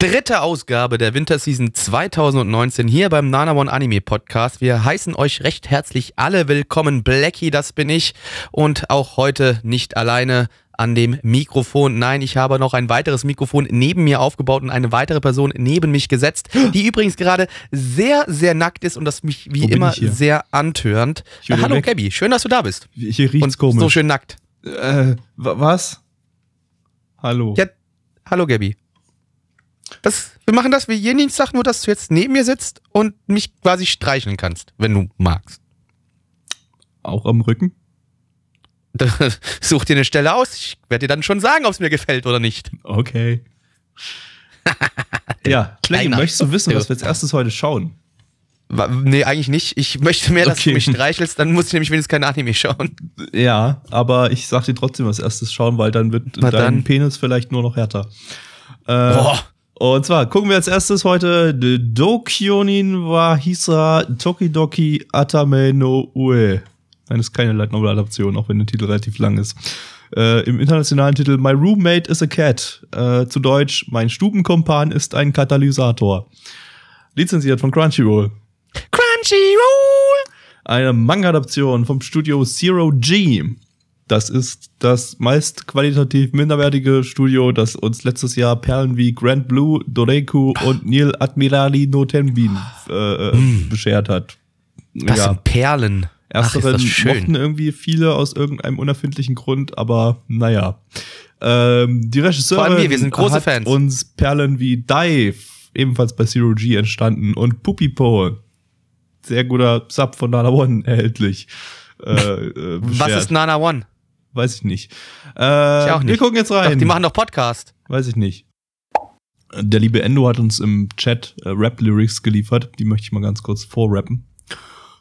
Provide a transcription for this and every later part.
Dritte Ausgabe der Winterseason 2019 hier beim Nana One Anime Podcast. Wir heißen euch recht herzlich alle willkommen. Blackie, das bin ich. Und auch heute nicht alleine an dem Mikrofon. Nein, ich habe noch ein weiteres Mikrofon neben mir aufgebaut und eine weitere Person neben mich gesetzt, die übrigens gerade sehr, sehr nackt ist und das mich wie Wo immer sehr will Hallo weg. Gabby, schön, dass du da bist. Hier riecht's Und komisch. so schön nackt. Äh, wa- was? Hallo. Ja, hallo Gabby. Das, wir machen das wie jeden Dienstag, nur dass du jetzt neben mir sitzt und mich quasi streicheln kannst, wenn du magst. Auch am Rücken? Such dir eine Stelle aus. Ich werde dir dann schon sagen, ob es mir gefällt oder nicht. Okay. ja, Kleiner. möchtest du wissen, was wir als erstes heute schauen? Nee, eigentlich nicht. Ich möchte mehr, dass Okay. du mich streichelst, dann muss ich nämlich wenigstens kein Anime schauen. Ja, aber ich sag dir trotzdem als erstes schauen, weil dann wird Na dein dann. Penis vielleicht nur noch härter. Äh, Boah. Und zwar gucken wir als erstes heute The Dokyonin wa Hisa Tokidoki Atame no Ue. Nein, ist keine Light Novel Adaption, auch wenn der Titel relativ lang ist. Äh, Im internationalen Titel My Roommate is a Cat. Äh, zu Deutsch Mein Stubenkompan ist ein Katalysator. Lizenziert von Crunchyroll. Crunchyroll! Eine Manga-Adaption vom Studio Zero G. Das ist das meist qualitativ minderwertige Studio, das uns letztes Jahr Perlen wie Grand Blue, Doreku und Neil Admirali no Tenbin äh, äh, beschert hat. Das sind Perlen. Ach, ist Ersteren das schön. mochten irgendwie viele aus irgendeinem unerfindlichen Grund, aber naja. Ähm, die Regisseurin wir, wir sind große hat Fans. uns Perlen wie Dive, ebenfalls bei Zero G entstanden, und Pupipo, sehr guter Sub von Nana One erhältlich. Äh, äh, Was ist Nana One? Weiß ich nicht. Äh, Ich auch nicht. Wir gucken jetzt rein. Doch, die machen doch Podcast. Weiß ich nicht. Der liebe Endo hat uns im Chat äh, Rap-Lyrics geliefert. Die möchte ich mal ganz kurz vorrappen.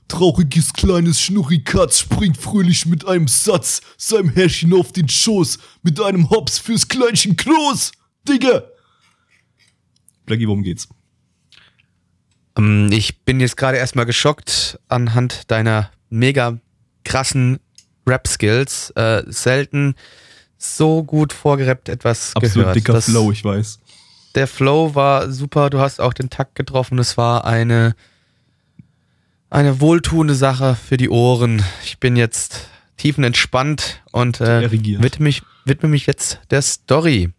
Trauriges kleines Schnurrikatz springt fröhlich mit einem Satz seinem Herrchen auf den Schoß mit einem Hops fürs Kleinchen Kloß. Digga! Blackie, worum geht's? Ähm, Ich bin jetzt gerade erstmal geschockt anhand deiner mega krassen Rap-Skills. Äh, selten so gut vorgerappt etwas Absolut gehört. dicker Das- Flow, ich weiß. Der Flow war super, du hast auch den Takt getroffen. Es war eine, eine wohltuende Sache für die Ohren. Ich bin jetzt tiefenentspannt und äh, widme, mich, widme mich jetzt der Story.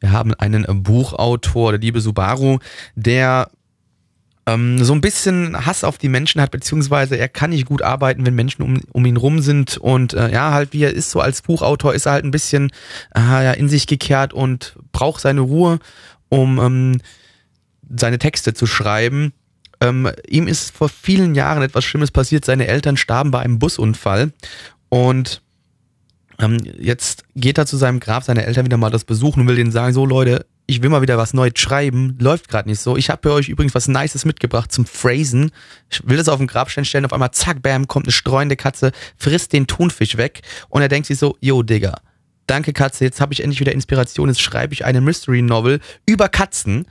Wir haben einen Buchautor, der liebe Subaru, der ähm, so ein bisschen Hass auf die Menschen hat, beziehungsweise er kann nicht gut arbeiten, wenn Menschen um, um ihn rum sind. Und äh, ja, halt wie er ist, so als Buchautor ist er halt ein bisschen äh, in sich gekehrt und braucht seine Ruhe, um ähm, seine Texte zu schreiben. Ähm, ihm ist vor vielen Jahren etwas Schlimmes passiert. Seine Eltern starben bei einem Busunfall. Und ähm, jetzt geht er zu seinem Grab, seine Eltern wieder mal das besuchen und will denen sagen, so Leute, ich will mal wieder was Neues schreiben, läuft gerade nicht so. Ich habe für euch übrigens was Nices mitgebracht zum Phrasen. Ich will das auf den Grabstein stellen, auf einmal zack, bam, kommt eine streuende Katze, frisst den Thunfisch weg und er denkt sich so, yo Digga, danke Katze, jetzt habe ich endlich wieder Inspiration, jetzt schreibe ich eine Mystery Novel über Katzen.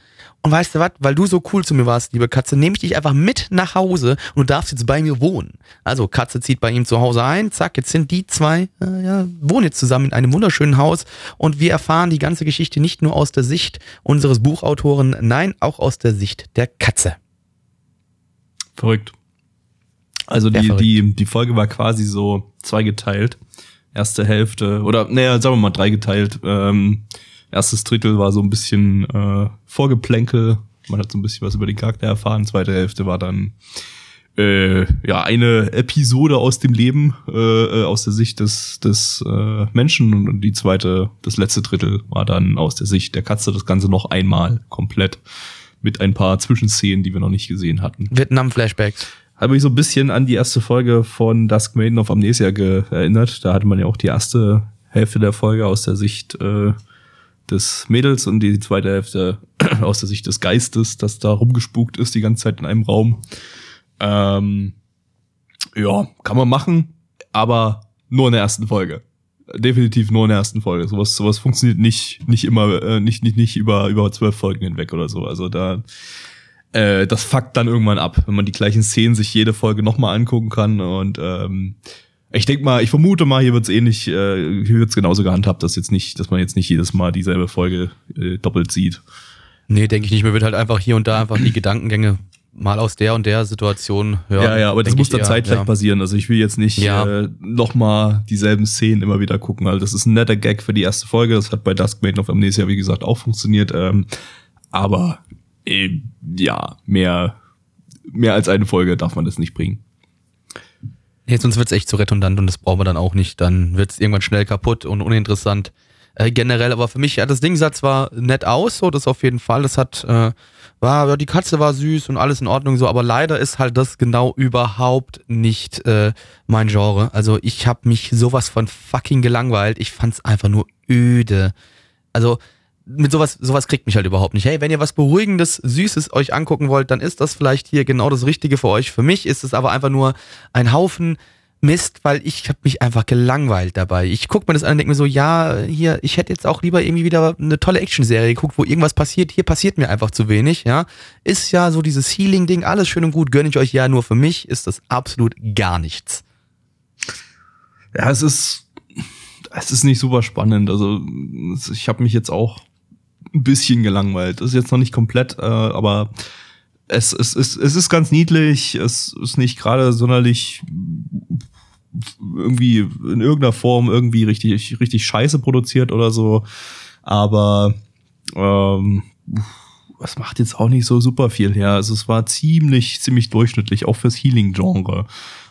Und weißt du was, weil du so cool zu mir warst, liebe Katze, nehme ich dich einfach mit nach Hause und du darfst jetzt bei mir wohnen. Also Katze zieht bei ihm zu Hause ein, zack, jetzt sind die zwei, äh, ja, wohnen jetzt zusammen in einem wunderschönen Haus und wir erfahren die ganze Geschichte nicht nur aus der Sicht unseres Buchautoren, nein, auch aus der Sicht der Katze. Verrückt. Also Sehr die, verrückt. die, die Folge war quasi so zweigeteilt. Erste Hälfte, oder naja, sagen wir mal dreigeteilt. Ähm, erstes Drittel war so ein bisschen äh, Vorgeplänkel. Man hat so ein bisschen was über den Charakter erfahren. Zweite Hälfte war dann äh, ja eine Episode aus dem Leben, äh, äh, aus der Sicht des, des äh, Menschen. Und die zweite, das letzte Drittel war dann aus der Sicht der Katze. Das Ganze noch einmal komplett mit ein paar Zwischenszenen, die wir noch nicht gesehen hatten Vietnam-Flashbacks. habe mich so ein bisschen an die erste Folge von Dusk Maiden of Amnesia erinnert. Da hatte man ja auch die erste Hälfte der Folge aus der Sicht äh, des Mädels und die zweite Hälfte aus der Sicht des Geistes, das da rumgespukt ist die ganze Zeit in einem Raum. Ähm, ja, kann man machen, aber nur in der ersten Folge. Definitiv nur in der ersten Folge. Sowas, sowas funktioniert nicht, nicht immer, äh, nicht, nicht, nicht über, über zwölf Folgen hinweg oder so. Also da, äh, das fuckt dann irgendwann ab, wenn man die gleichen Szenen sich jede Folge nochmal angucken kann. Und ähm, ich denke mal, ich vermute mal, hier wird's ähnlich, äh, hier wird's genauso gehandhabt, dass jetzt nicht, dass man jetzt nicht jedes Mal dieselbe Folge äh, doppelt sieht. Nee, denke ich nicht. Mir wird halt einfach hier und da einfach die Gedankengänge mal aus der und der Situation hören. Ja, ja, aber das muss dann zeitgleich ja. passieren. Also ich will jetzt nicht Ja. äh, nochmal dieselben Szenen immer wieder gucken. Also das ist ein netter Gag für die erste Folge. Das hat bei Dusk Maiden of Amnesia, wie gesagt, auch funktioniert. Ähm, aber äh, ja, mehr, mehr als eine Folge darf man das nicht bringen. Nee, sonst wird's echt zu redundant und das brauchen wir dann auch nicht. Dann wird's irgendwann schnell kaputt und uninteressant. Äh, generell, aber für mich, ja, das Ding sah zwar nett aus, so, das auf jeden Fall. Das hat, äh, war, ja, die Katze war süß und alles in Ordnung, so, aber leider ist halt das genau überhaupt nicht äh, mein Genre. Also ich habe mich sowas von fucking gelangweilt. Ich fand's einfach nur öde. Also mit sowas, sowas kriegt mich halt überhaupt nicht. Hey, wenn ihr was Beruhigendes, Süßes euch angucken wollt, dann ist das vielleicht hier genau das Richtige für euch. Für mich ist es aber einfach nur ein Haufen Mist, weil ich habe mich einfach gelangweilt dabei. Ich guck mir das an und denke mir so, ja, hier, ich hätte jetzt auch lieber irgendwie wieder eine tolle Actionserie geguckt, wo irgendwas passiert. Hier passiert mir einfach zu wenig, ja. Ist ja so dieses Healing-Ding, alles schön und gut, gönne ich euch ja, nur für mich ist das absolut gar nichts. Ja, es ist, es ist nicht super spannend. Also ich habe mich jetzt auch ein bisschen gelangweilt. Das ist jetzt noch nicht komplett, äh, aber es, es, es, es ist ganz niedlich. Es ist nicht gerade sonderlich irgendwie in irgendeiner Form irgendwie richtig, richtig scheiße produziert oder so. Aber ähm, es macht jetzt auch nicht so super viel her. Also es war ziemlich, ziemlich durchschnittlich, auch fürs Healing-Genre.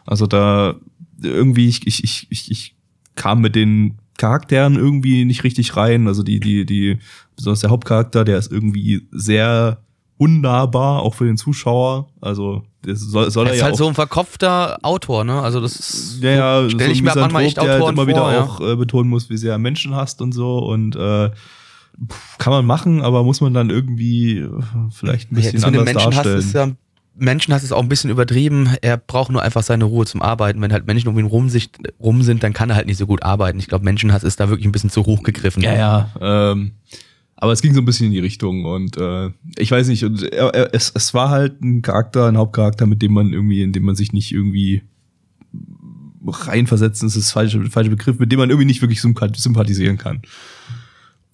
Also da irgendwie, ich, ich, ich, ich, ich kam mit den Charakteren irgendwie nicht richtig rein. Also die, die, die, besonders der Hauptcharakter, der ist irgendwie sehr unnahbar, auch für den Zuschauer. Also das soll, soll Er er ist ja halt auch so ein verkopfter Autor, ne? Also das ist, ja, ja, stell so ich mir manchmal echt Misanthrop, der halt Autoren immer wieder vor, ja. auch äh, betonen muss, wie sehr er Menschen hasst und so und äh, kann man machen, aber muss man dann irgendwie äh, vielleicht ein bisschen dem anders Menschenhass darstellen. ist ja Menschenhass ist auch ein bisschen übertrieben. Er braucht nur einfach seine Ruhe zum Arbeiten. Wenn halt Menschen um ihn rum, sich, rum sind, dann kann er halt nicht so gut arbeiten. Ich glaube, Menschenhass ist da wirklich ein bisschen zu hoch gegriffen. ja, ja. Ähm, aber es ging so ein bisschen in die Richtung und äh, ich weiß nicht, und er, er, es, es war halt ein Charakter, ein Hauptcharakter, mit dem man irgendwie, in dem man sich nicht irgendwie reinversetzen, ist das falsche, falsche Begriff, mit dem man irgendwie nicht wirklich sympa- sympathisieren kann.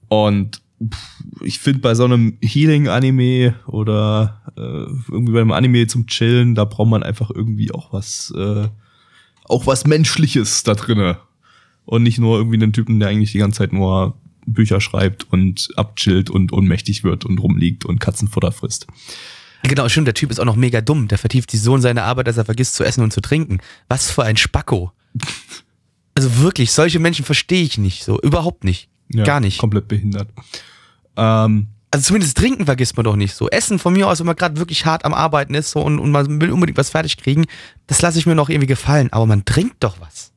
Und ich finde bei so einem Healing-Anime oder äh, irgendwie bei einem Anime zum Chillen, da braucht man einfach irgendwie auch was, äh, auch was Menschliches da drinne. Und nicht nur irgendwie einen Typen, der eigentlich die ganze Zeit nur Bücher schreibt und abchillt und ohnmächtig wird und rumliegt und Katzenfutter frisst. Genau, stimmt, der Typ ist auch noch mega dumm. Der vertieft sich so in seine Arbeit, dass er vergisst zu essen und zu trinken. Was für ein Spacko. Also wirklich, solche Menschen verstehe ich nicht so. Überhaupt nicht. Ja, Gar nicht. Komplett behindert. Ähm, Also zumindest trinken vergisst man doch nicht so. Essen von mir aus, wenn man gerade wirklich hart am Arbeiten ist so, und, und man will unbedingt was fertig kriegen, das lasse ich mir noch irgendwie gefallen. Aber man trinkt doch was.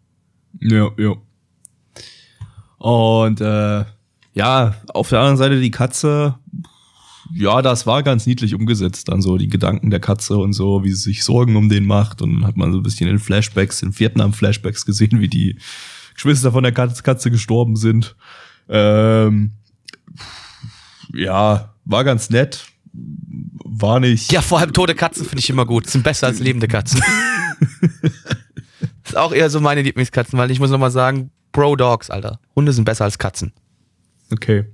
Ja, ja. Und äh, ja, auf der anderen Seite die Katze, ja, das war ganz niedlich umgesetzt, dann so die Gedanken der Katze und so, wie sie sich Sorgen um den macht. Und dann hat man so ein bisschen in Flashbacks, in Vietnam-Flashbacks gesehen, wie die Geschwister von der Katze, Katze gestorben sind. Ähm, ja, war ganz nett. War nicht. Ja, vor allem tote Katzen finde ich immer gut. Sind besser als lebende Katzen. ist auch eher so meine Lieblingskatzen, weil ich muss nochmal sagen, Bro Dogs, Alter. Hunde sind besser als Katzen. Okay.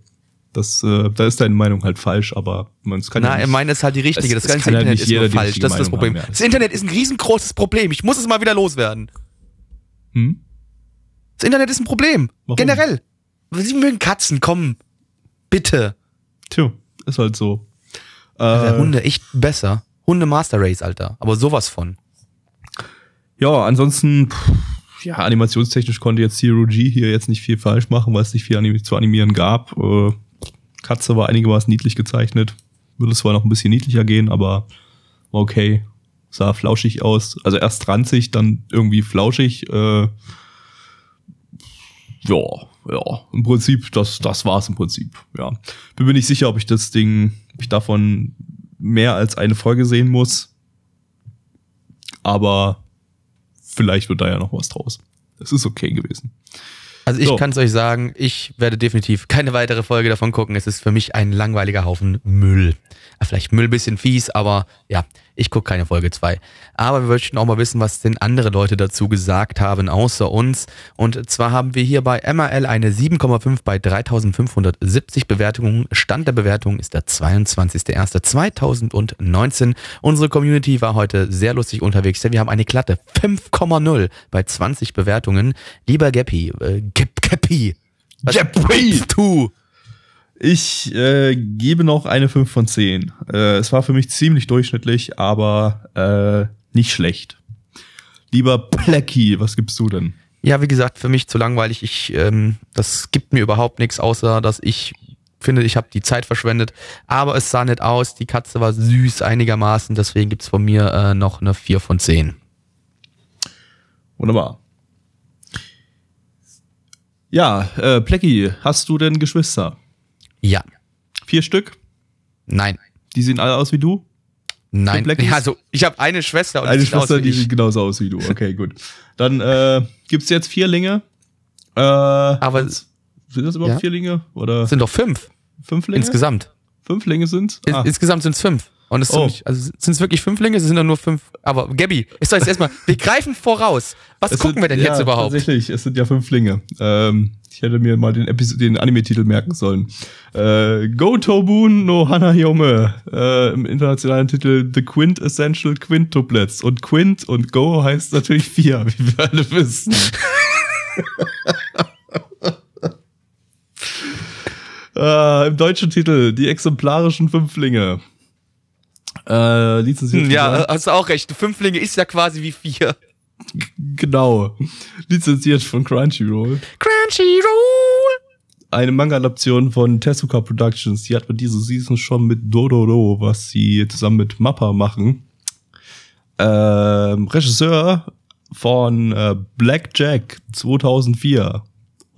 Das, äh, da ist deine Meinung halt falsch, aber man es kann ja Na, nicht, meine ist halt die richtige. Es- das ganze ja Internet nicht ist jeder falsch. Das ist das Problem. haben, ja. Das Internet ist ein riesengroßes Problem. Ich muss es mal wieder loswerden. Hm? Das Internet ist ein Problem. Warum? Generell. Sie mögen Katzen, komm. Bitte. Tja, ist halt so. Äh, Hunde echt besser. Hunde Master Race, Alter. Aber sowas von. ja, ansonsten, pff, ja, animationstechnisch konnte jetzt Zero G hier jetzt nicht viel falsch machen, weil es nicht viel anim zu animieren gab. Äh, Katze war einigermaßen niedlich gezeichnet. Würde es zwar noch ein bisschen niedlicher gehen, aber okay. Sah flauschig aus. Also erst ranzig, dann irgendwie flauschig. Äh, ja, ja, im Prinzip, das, das war's im Prinzip. Ja. Bin mir nicht sicher, ob ich das Ding, ob ich davon mehr als eine Folge sehen muss. Aber vielleicht wird da ja noch was draus. Es ist okay gewesen. Also ich So. kann es euch sagen, ich werde definitiv keine weitere Folge davon gucken. Es ist für mich ein langweiliger Haufen Müll. Vielleicht Müll bisschen fies, aber ja, ich gucke keine Folge 2. Aber wir möchten auch mal wissen, was denn andere Leute dazu gesagt haben, außer uns. Und zwar haben wir hier bei MRL eine 7,5 bei 3570 Bewertungen. Stand der Bewertung ist der 22.01.2019. Unsere Community war heute sehr lustig unterwegs, denn wir haben eine glatte 5,0 bei 20 Bewertungen. Lieber Geppi, äh, Gep Geppi. was Geppi! Du. Ich äh, gebe noch eine 5 von 10. Äh, es war für mich ziemlich durchschnittlich, aber äh, nicht schlecht. Lieber Plecky, was gibst du denn? Ja, wie gesagt, für mich zu langweilig. Ich, ähm, das gibt mir überhaupt nichts, außer dass ich finde, ich habe die Zeit verschwendet. Aber es sah nett aus. Die Katze war süß einigermaßen. Deswegen gibt's von mir äh, noch eine 4 von 10. Wunderbar. Ja, äh, Plecky, hast du denn Geschwister? Ja. Vier Stück? Nein. Die sehen alle aus wie du? Nein. Ja, also, ich habe eine Schwester und Eine die sieht aus Schwester, wie die sieht genauso aus wie du. Okay, gut. Dann äh, gibt's jetzt Vierlinge. Äh, Aber sind das überhaupt ja. Vierlinge? Oder Es sind doch fünf Fünflinge? insgesamt. Fünflinge sind? Ins- Ah, Insgesamt sind es fünf. Und es Oh. sind, also sind es wirklich Fünflinge? Es sind doch nur fünf. Aber Gabby, ist doch jetzt erstmal, wir greifen voraus. Was es gucken sind- wir denn ja, jetzt überhaupt? Tatsächlich, es sind ja Fünflinge. Ähm, ich hätte mir mal den, Episode, den Anime-Titel merken sollen. Äh, Go Tobun no Hanayome. Äh, Im internationalen Titel The Quint Essential Quintuplets. Und Quint und Go heißt natürlich vier, wie wir alle wissen. äh, Im deutschen Titel Die exemplarischen Fünflinge. Äh, lizenziert Hm, ja, von- hast du auch recht. Fünflinge ist ja quasi wie vier. genau. Lizenziert von Crunchyroll. Crunchyroll. eine Manga-Adaption von Tezuka Productions. Die hat man diese Season schon mit Dororo, was sie zusammen mit Mappa machen. Ähm, Regisseur von äh, Black Jack 2004.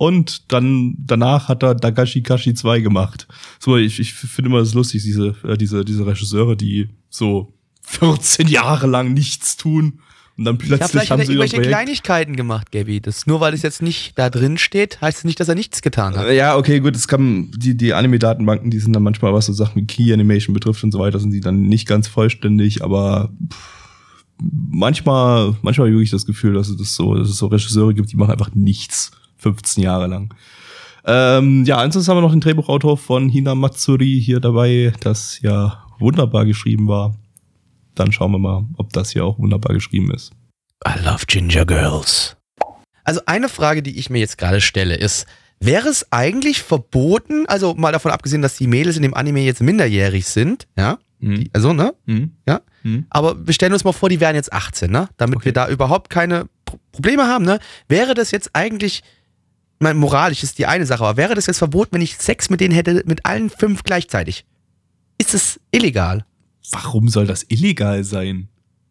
Und dann danach hat er Dagashi Kashi 2 gemacht. So, ich, ich finde immer das lustig, diese, äh, diese, diese Regisseure, die so 14 Jahre lang nichts tun und dann Ja, plötzlich vielleicht hat haben er sie irgendwelche Projekt. Kleinigkeiten gemacht, Gabby. Das, nur weil es jetzt nicht da drin steht, heißt es nicht, dass er nichts getan hat. Ja, okay, gut, es kann, die, die Anime-Datenbanken, die sind dann manchmal, was so Sachen wie Key Animation betrifft und so weiter, sind die dann nicht ganz vollständig, aber pff, manchmal, manchmal habe ich wirklich das Gefühl, dass es das so, dass es so Regisseure gibt, die machen einfach nichts 15 Jahre lang. Ähm, ja, ansonsten haben wir noch den Drehbuchautor von Hina Matsuri hier dabei, das ja wunderbar geschrieben war. Dann schauen wir mal, ob das hier auch wunderbar geschrieben ist. I love Ginger Girls. Also eine Frage, die ich mir jetzt gerade stelle, ist, wäre es eigentlich verboten, also mal davon abgesehen, dass die Mädels in dem Anime jetzt minderjährig sind, ja, die, also, ne, Hm? ja, Hm? aber wir stellen uns mal vor, die wären jetzt 18, ne, damit Okay. wir da überhaupt keine Pro Probleme haben, ne, wäre das jetzt eigentlich, ich meine, moralisch ist die eine Sache, aber wäre das jetzt verboten, wenn ich Sex mit denen hätte, mit allen fünf gleichzeitig? Ist es illegal? Warum soll das illegal sein?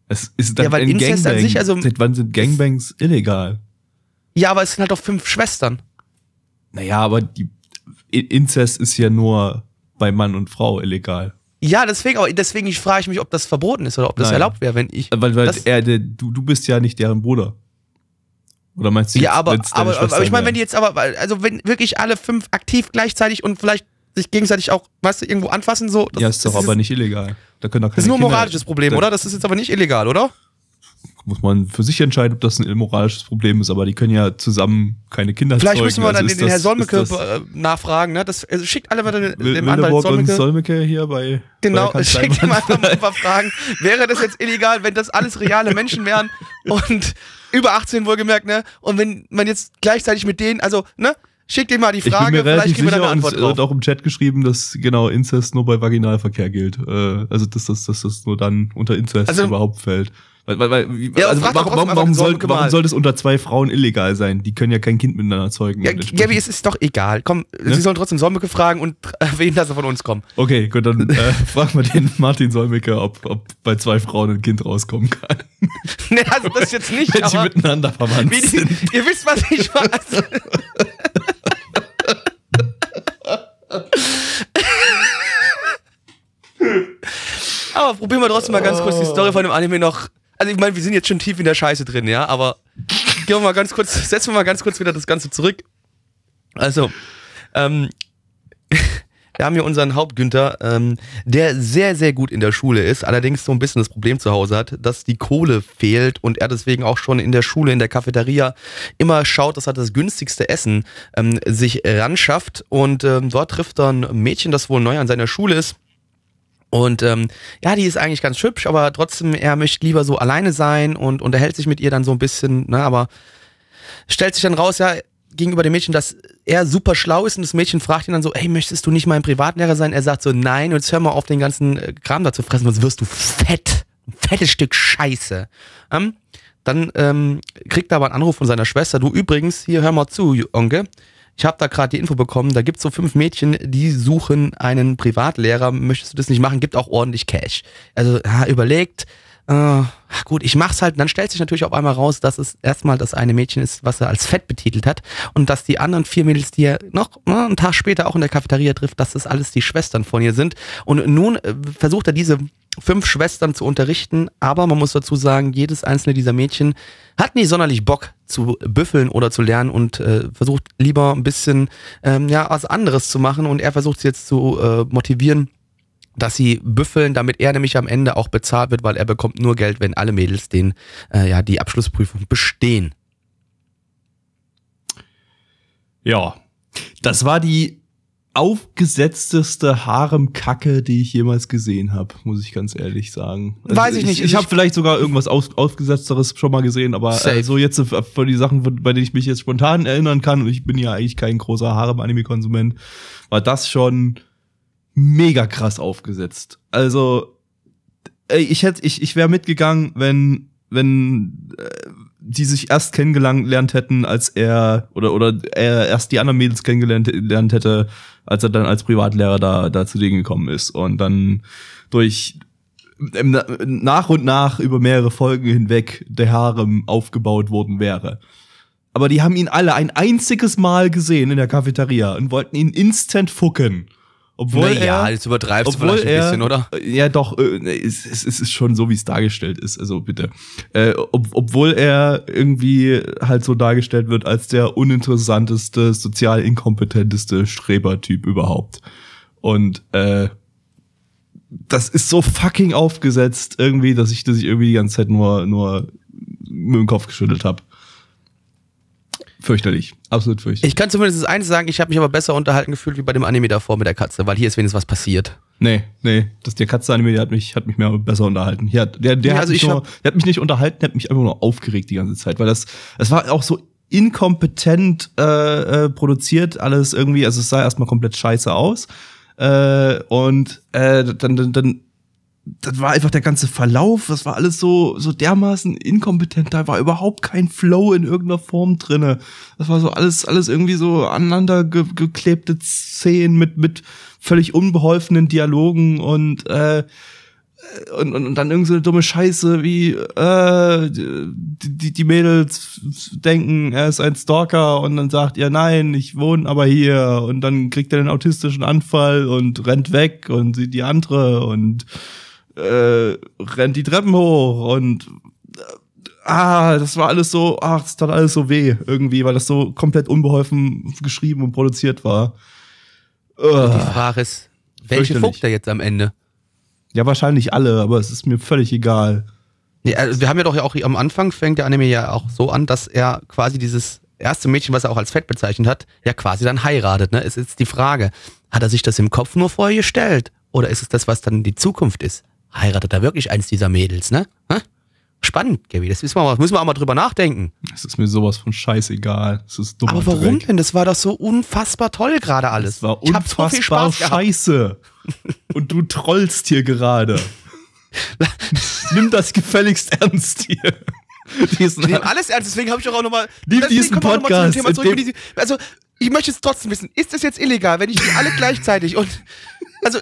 Es ist dann Ja, weil ein Inzest an Gangbang. sich, also- Seit wann sind Gangbangs illegal? Ja, aber es sind halt doch fünf Schwestern. Naja, aber die Inzest ist ja nur bei Mann und Frau illegal. Ja, deswegen, aber deswegen frage ich mich, ob das verboten ist oder ob das Nein. erlaubt wäre, wenn ich. Weil, weil er, du, du bist ja nicht deren Bruder. Oder meinst du Ja, jetzt, aber, aber, aber Schwestern ich meine, wenn die jetzt aber, also wenn wirklich alle fünf aktiv gleichzeitig und vielleicht sich gegenseitig auch, weißt du, irgendwo anfassen, so. Das, Ja, ist doch aber nicht illegal. Da können doch Das ist nur ein keine moralisches Problem, da oder? Das ist jetzt aber nicht illegal, oder? Muss man für sich entscheiden, ob das ein immoralisches Problem ist, aber die können ja zusammen keine Kinder Vielleicht zeugen. müssen wir dann Also den, den das- Herr Solmecke äh, nachfragen, ne? Das, also schickt alle mal den, Wil- dem Anwalt und Solmecke. Solmecke hier bei Genau, bei schickt ihm einfach mal ein paar Fragen. Wäre das jetzt illegal, wenn das alles reale Menschen wären und über 18 wohlgemerkt, ne? Und wenn man jetzt gleichzeitig mit denen, also, ne? Schickt ihm mal die Ich bin Frage, mir vielleicht geben wir dann eine und Antwort es drauf. wird auch im Chat geschrieben, dass genau Inzest nur bei Vaginalverkehr gilt. Äh, also dass das, dass das nur dann unter Inzest Also- überhaupt fällt. Weil, weil, weil, Ja, also warum, trotzdem warum, warum, soll, warum soll das unter zwei Frauen illegal sein? Die können ja kein Kind miteinander zeugen. Ja, Gabby, es ist doch egal. Komm, Ne? Sie sollen trotzdem Solmecke fragen und erwähnen, dass er von uns kommt. Okay, gut, dann äh, fragen wir den Martin Solmecke, ob, ob bei zwei Frauen ein Kind rauskommen kann. ne, also das jetzt nicht, Wenn sie miteinander verwandt die, sind. ihr wisst, was ich weiß. Aber probieren wir trotzdem mal ganz kurz die Story von dem Anime noch. Also ich meine, wir sind jetzt schon tief in der Scheiße drin, ja, aber gehen wir mal ganz kurz, setzen wir mal ganz kurz wieder das Ganze zurück. Also, ähm, wir haben hier unseren Hauptgünther, ähm, der sehr, sehr gut in der Schule ist, allerdings so ein bisschen das Problem zu Hause hat, dass die Kohle fehlt und er deswegen auch schon in der Schule, in der Cafeteria immer schaut, dass er das günstigste Essen ähm, sich ranschafft und ähm, dort trifft er ein Mädchen, das wohl neu an seiner Schule ist. Und ähm, ja, die ist eigentlich ganz hübsch, aber trotzdem, er möchte lieber so alleine sein und unterhält sich mit ihr dann so ein bisschen, ne, aber stellt sich dann raus, ja, gegenüber dem Mädchen, dass er super schlau ist und das Mädchen fragt ihn dann so, ey, möchtest du nicht mein Privatlehrer sein? Er sagt so, nein, und jetzt hör mal auf, den ganzen äh, Kram da zu fressen, sonst wirst du fett. Ein fettes Stück Scheiße. Ähm, dann ähm, kriegt er aber einen Anruf von seiner Schwester. Du übrigens, hier hör mal zu, Onkel. Ich habe da gerade die Info bekommen, da gibt's so fünf Mädchen, die suchen einen Privatlehrer. Möchtest du das nicht machen? Gibt auch ordentlich Cash. Also ja, überlegt, äh, gut, ich mach's halt. Dann stellt sich natürlich auf einmal raus, dass es erstmal das eine Mädchen ist, was er als fett betitelt hat und dass die anderen vier Mädels, die er noch äh, einen Tag später auch in der Cafeteria trifft, dass das alles die Schwestern von ihr sind. Und nun äh, versucht er diese fünf Schwestern zu unterrichten, aber man muss dazu sagen, jedes einzelne dieser Mädchen hat nie sonderlich Bock zu büffeln oder zu lernen und äh, versucht lieber ein bisschen ähm, ja was anderes zu machen und er versucht sie jetzt zu äh, motivieren, dass sie büffeln, damit er nämlich am Ende auch bezahlt wird, weil er bekommt nur Geld, wenn alle Mädels den äh, ja die Abschlussprüfung bestehen. Ja. Das war die aufgesetzteste Harem-Kacke, die ich jemals gesehen habe, muss ich ganz ehrlich sagen. Also Weiß ich nicht. Ich, ich habe vielleicht sogar irgendwas aus, aufgesetzteres schon mal gesehen, aber äh, so jetzt äh, von die Sachen, bei denen ich mich jetzt spontan erinnern kann, und ich bin ja eigentlich kein großer Harem-Anime-Konsument, war das schon mega krass aufgesetzt. Also ey, ich hätte, ich, ich wäre mitgegangen, wenn, wenn äh, die sich erst kennengelernt hätten, als er oder oder er erst die anderen Mädels kennengelernt gelernt hätte, als er dann als Privatlehrer da da zu denen gekommen ist und dann durch na- nach und nach über mehrere Folgen hinweg der Harem aufgebaut worden wäre. Aber die haben ihn alle ein einziges Mal gesehen in der Cafeteria und wollten ihn instant fucken. Obwohl naja, er, jetzt übertreibst du vielleicht ein er, bisschen, oder? Ja, doch, äh, es, es, es ist schon so, wie es dargestellt ist, also bitte. Äh, ob, obwohl er irgendwie halt so dargestellt wird als der uninteressanteste, sozial inkompetenteste Strebertyp überhaupt. Und äh, das ist so fucking aufgesetzt irgendwie, dass ich, dass ich irgendwie die ganze Zeit nur, nur mit dem Kopf geschüttelt habe. Fürchterlich, absolut fürchterlich. Ich kann zumindest das eine sagen, ich habe mich aber besser unterhalten gefühlt wie bei dem Anime davor mit der Katze, weil hier ist wenigstens was passiert. Nee, nee, das der Katze-Anime, der hat mich, hat mich mehr besser unterhalten. Hier hat, der, der, Ja, hat also mich ich nur, der hat mich nicht unterhalten, der hat mich einfach nur aufgeregt die ganze Zeit, weil das, es war auch so inkompetent äh, äh, produziert, alles irgendwie, also es sah erstmal komplett scheiße aus. Äh, und äh, dann, dann, dann, das war einfach der ganze Verlauf, das war alles so, so dermaßen inkompetent, da war überhaupt kein Flow in irgendeiner Form drinne. Das war so alles, alles irgendwie so aneinander ge geklebte Szenen mit, mit völlig unbeholfenen Dialogen und, äh, und, und, und dann irgend so dumme Scheiße wie äh, die, die, Mädels denken, er ist ein Stalker und dann sagt er, nein, ich wohne aber hier und dann kriegt er einen autistischen Anfall und rennt weg und sieht die andere und äh, rennt die Treppen hoch und äh, ah, das war alles so, ach, das tat alles so weh irgendwie, weil das so komplett unbeholfen geschrieben und produziert war. Und Ugh. die Frage ist, welche fuckt er jetzt am Ende? Ja, wahrscheinlich alle, aber es ist mir völlig egal. Ja, also wir haben ja doch auch am Anfang fängt der Anime ja auch so an, dass er quasi dieses erste Mädchen, was er auch als fett bezeichnet hat, ja quasi dann heiratet. Ne? Es ist jetzt die Frage, hat er sich das im Kopf nur vorher gestellt? Oder ist es das, was dann die Zukunft ist? Heiratet er wirklich eins dieser Mädels, ne? Spannend, Gaby. Das müssen wir, mal, müssen wir auch mal drüber nachdenken. Es ist mir sowas von scheißegal. Es ist dummer Aber warum Dreck. denn? Das war doch so unfassbar toll gerade alles. Es war ich hab so unfassbar scheiße. Und du trollst hier gerade. Nimm das gefälligst ernst hier. Diesen, Ich nehme alles ernst, deswegen habe ich doch auch nochmal. Lieb diesen Podcast, in Thema zurück, diese, also, ich möchte jetzt trotzdem wissen, ist das jetzt illegal, wenn ich die alle gleichzeitig und. Also,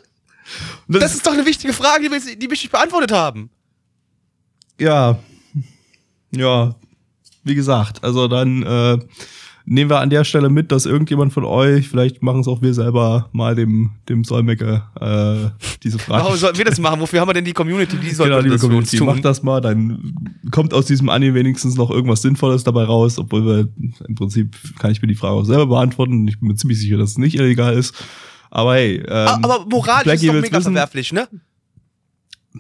das ist doch eine wichtige Frage, die wir, die wir nicht beantwortet haben. ja, ja, wie gesagt, also dann äh, nehmen wir an der Stelle mit, dass irgendjemand von euch, vielleicht machen es auch wir selber, mal dem, dem Solmecke äh, diese Frage. Warum sollten wir das machen? Wofür haben wir denn die Community? Die soll Genau, liebe das Community, tun. macht das mal, dann kommt aus diesem Anime wenigstens noch irgendwas Sinnvolles dabei raus, obwohl wir im Prinzip kann ich mir die Frage auch selber beantworten. Ich bin mir ziemlich sicher, dass es nicht illegal ist. Aber hey, ähm, Ah, aber moralisch Blackie ist es mega wissen? verwerflich, ne?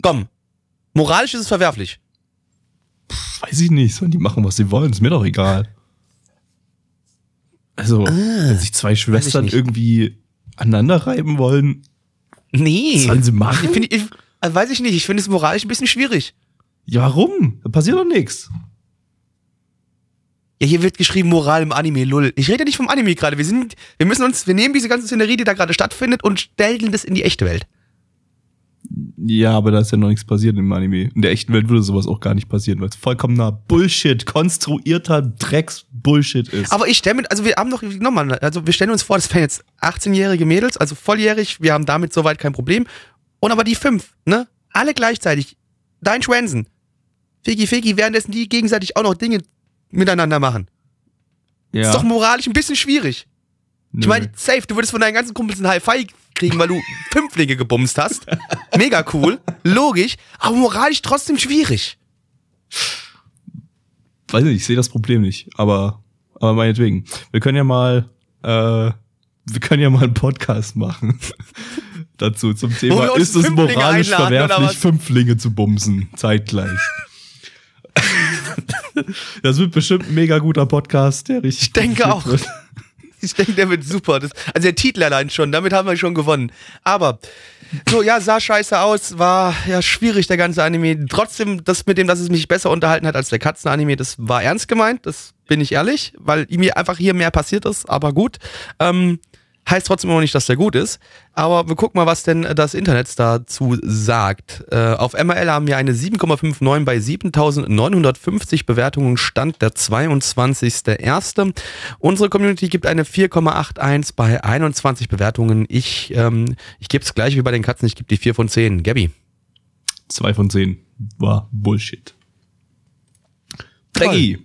Komm. Moralisch ist es verwerflich. weiß ich nicht, sollen die machen, was sie wollen, ist mir doch egal. Also, wenn sich zwei Schwestern Ah, irgendwie aneinander reiben wollen, Nee. sollen sie machen? Ich finde, ich, also weiß ich nicht, ich finde es moralisch ein bisschen schwierig. Ja, warum? Da passiert doch nichts. Ja, hier wird geschrieben Moral im Anime, lull. Ich rede nicht vom Anime gerade. Wir sind, wir müssen uns, wir nehmen diese ganze Szenerie, die da gerade stattfindet und stellen das in die echte Welt. Ja, aber da ist ja noch nichts passiert im Anime. In der echten Welt würde sowas auch gar nicht passieren, weil es vollkommener Bullshit, konstruierter Drecks-Bullshit ist. Aber ich stelle mir, also wir haben doch, nochmal, also wir stellen uns vor, das wären jetzt 18-jährige Mädels, also volljährig, wir haben damit soweit kein Problem. Und aber die fünf, ne? Alle gleichzeitig. Dein Schwänzen. Figi, Figi, währenddessen die gegenseitig auch noch Dinge miteinander machen. ja, Ist doch moralisch ein bisschen schwierig. nö. Ich meine, safe, du würdest von deinen ganzen Kumpels ein High-Five kriegen, weil du Fünflinge gebumst hast. Mega cool, logisch, aber moralisch trotzdem schwierig. weiß nicht, ich sehe das Problem nicht, aber, aber meinetwegen. Wir können ja mal, äh, wir können ja mal einen Podcast machen. Dazu zum Thema, ist es moralisch verwerflich? Fünflinge zu bumsen, zeitgleich. das wird bestimmt ein mega guter Podcast, der richtig Ich denke auch. wird. Ich denke, der wird super. Das, also der Titel allein schon, damit haben wir schon gewonnen. Aber, so, ja, sah scheiße aus, war ja schwierig, der ganze Anime. Trotzdem, das mit dem, dass es mich besser unterhalten hat als der Katzen-Anime, das war ernst gemeint, das bin ich ehrlich, weil mir einfach hier mehr passiert ist, aber gut. Ähm, heißt trotzdem immer nicht, dass der gut ist. Aber wir gucken mal, was denn das Internet dazu sagt. Äh, auf MRL haben wir eine 7,59 bei 7950 Bewertungen, Stand der 22.01. Unsere Community gibt eine 4,81 bei 21 Bewertungen. Ich, ähm, ich gebe es gleich wie bei den Katzen, ich gebe die 4 von 10. Gabby. Zwei von zehn war Bullshit. Blackie,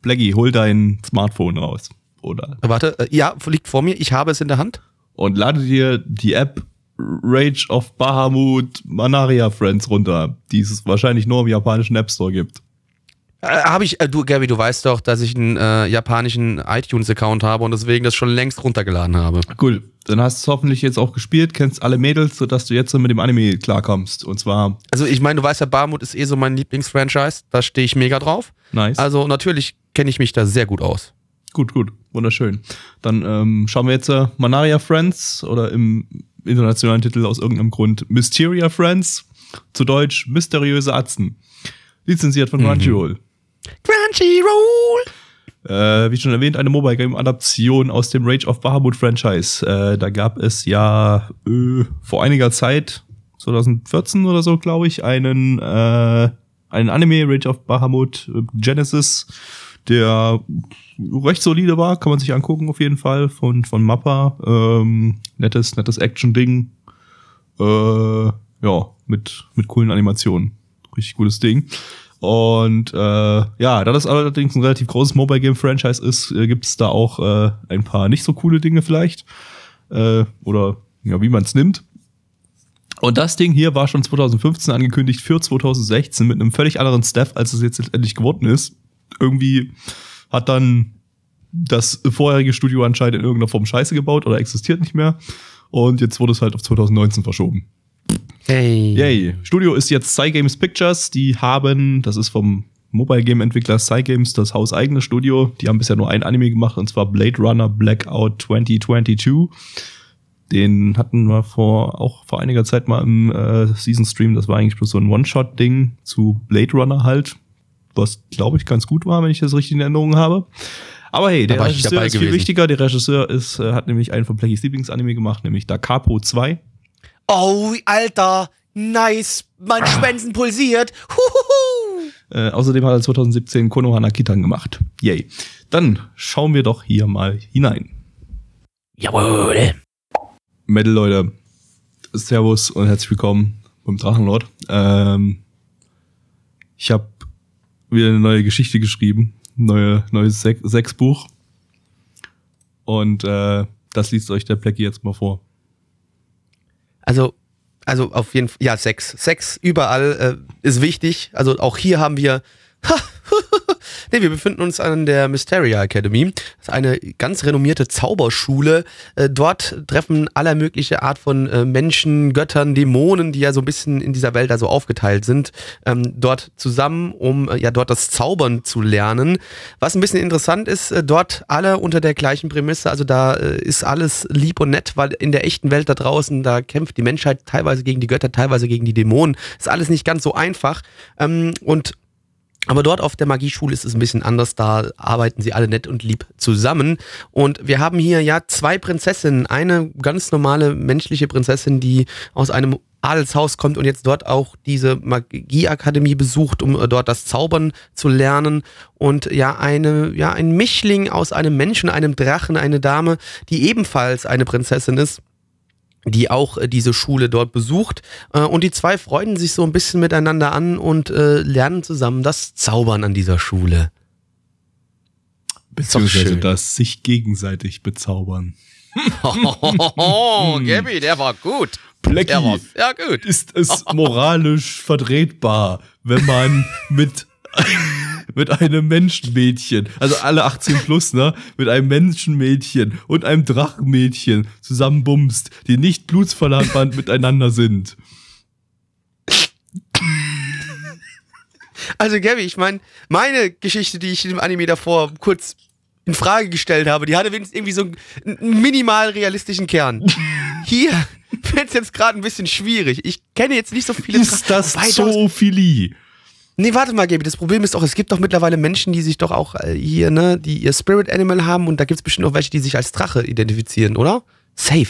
Blackie, hol dein Smartphone raus. Oder Warte, äh, ja, liegt vor mir, ich habe es in der Hand. und lade dir die App Rage of Bahamut Manaria Friends runter, die es wahrscheinlich nur im japanischen App Store gibt. Äh, habe ich, äh, du, Gabby, du weißt doch, dass ich einen äh, japanischen iTunes-Account habe und deswegen das schon längst runtergeladen habe. Cool. Dann hast du es hoffentlich jetzt auch gespielt, kennst alle Mädels, sodass du jetzt mit dem Anime klarkommst. Und zwar Also ich meine, du weißt ja, Barmut ist eh so mein Lieblingsfranchise, da stehe ich mega drauf. nice. Also natürlich kenne ich mich da sehr gut aus. Gut, gut, wunderschön. Dann ähm, schauen wir jetzt äh, Manaria Friends oder im internationalen Titel aus irgendeinem Grund Mysteria Friends, zu Deutsch mysteriöse Atzen. Lizenziert von Crunchyroll. Crunchyroll! Äh, wie schon erwähnt, eine Mobile Game Adaption aus dem Rage of Bahamut Franchise. Äh, da gab es ja äh, vor einiger Zeit, 2014 oder so, glaube ich, einen äh, einen Anime Rage of Bahamut äh, Genesis, der recht solide war, kann man sich angucken auf jeden Fall von von Mappa. Ähm, nettes nettes Action Ding. Äh, ja, mit mit coolen Animationen. Richtig gutes Ding. Und äh, ja, da das allerdings ein relativ großes Mobile Game Franchise ist, äh, gibt es da auch äh, ein paar nicht so coole Dinge vielleicht. Äh, oder ja, wie man es nimmt. Und das Ding hier war schon 2015 angekündigt für 2016 mit einem völlig anderen Staff, als es jetzt letztendlich geworden ist. Irgendwie hat dann das vorherige Studio anscheinend in irgendeiner Form Scheiße gebaut oder existiert nicht mehr. Und jetzt wurde es halt auf 2019 verschoben. Hey. Yay. Studio ist jetzt Cygames Pictures. Die haben, das ist vom Mobile Game Entwickler Cygames, das hauseigene Studio. Die haben bisher nur ein Anime gemacht und zwar Blade Runner Blackout 2022. Den hatten wir vor, auch vor einiger Zeit mal im äh, Season Stream. Das war eigentlich bloß so ein One-Shot-Ding zu Blade Runner halt. Was, glaube ich, ganz gut war, wenn ich das richtig in Erinnerung habe. Aber hey, der Da Regisseur ist viel gewesen. wichtiger. Der Regisseur ist, äh, hat nämlich einen von Blackies Lieblingsanime gemacht, nämlich Da Capo 2. Oh, Alter, nice. Mein Schwänzen pulsiert. Huhuhu. Äh, außerdem hat er 2017 Konohana Kitan gemacht. Yay. Dann schauen wir doch hier mal hinein. Jawohl. Metal Leute, Servus und herzlich willkommen beim Drachenlord. Ähm, ich habe wieder eine neue Geschichte geschrieben, neue neues Sech Sechsbuch. Und äh, das liest euch der Blackie jetzt mal vor. Also, also auf jeden Fall, ja, Sex. Sex überall äh, ist wichtig. Also auch hier haben wir. nee, wir befinden uns an der Mysteria Academy. Das ist eine ganz renommierte Zauberschule. Äh, dort treffen aller mögliche Art von äh, Menschen, Göttern, Dämonen, die ja so ein bisschen in dieser Welt da so aufgeteilt sind, ähm, dort zusammen, um äh, ja dort das Zaubern zu lernen. Was ein bisschen interessant ist, dort alle unter der gleichen Prämisse. Also da ist alles lieb und nett, weil in der echten Welt da draußen, da kämpft die Menschheit teilweise gegen die Götter, teilweise gegen die Dämonen. Ist alles nicht ganz so einfach. Ähm, und aber dort auf der Magieschule ist es ein bisschen anders. Da arbeiten sie alle nett und lieb zusammen. Und wir haben hier ja zwei Prinzessinnen. Eine ganz normale menschliche Prinzessin, die aus einem Adelshaus kommt und jetzt dort auch diese Magieakademie besucht, um äh, dort das Zaubern zu lernen. Und ja, eine, ja, ein Mischling aus einem Menschen, einem Drachen, eine Dame, die ebenfalls eine Prinzessin ist die auch äh, diese Schule dort besucht. Äh, und die zwei freunden sich so ein bisschen miteinander an und äh, lernen zusammen das Zaubern an dieser Schule. Beziehungsweise das sich gegenseitig bezaubern. Oh, Gabby, der war gut. Der war, ja, gut. ist es moralisch vertretbar, wenn man mit mit einem Menschenmädchen, also alle 18 plus, ne, mit einem Menschenmädchen und einem Drachenmädchen zusammen bumst, die nicht blutsverwandt miteinander sind. Also, Gabby, ich meine, meine Geschichte, die ich im Anime davor kurz in Frage gestellt habe, die hatte wenigstens irgendwie so einen minimal realistischen Kern. Hier wird es jetzt gerade ein bisschen schwierig. Ich kenne jetzt nicht so viele Ist das Wobei, Zoophilie? Nee, warte mal, Gaby, das Problem ist doch, es gibt doch mittlerweile Menschen, die sich doch auch äh, hier, ne, die ihr Spirit Animal haben und da gibt es bestimmt auch welche, die sich als Drache identifizieren, oder? Safe.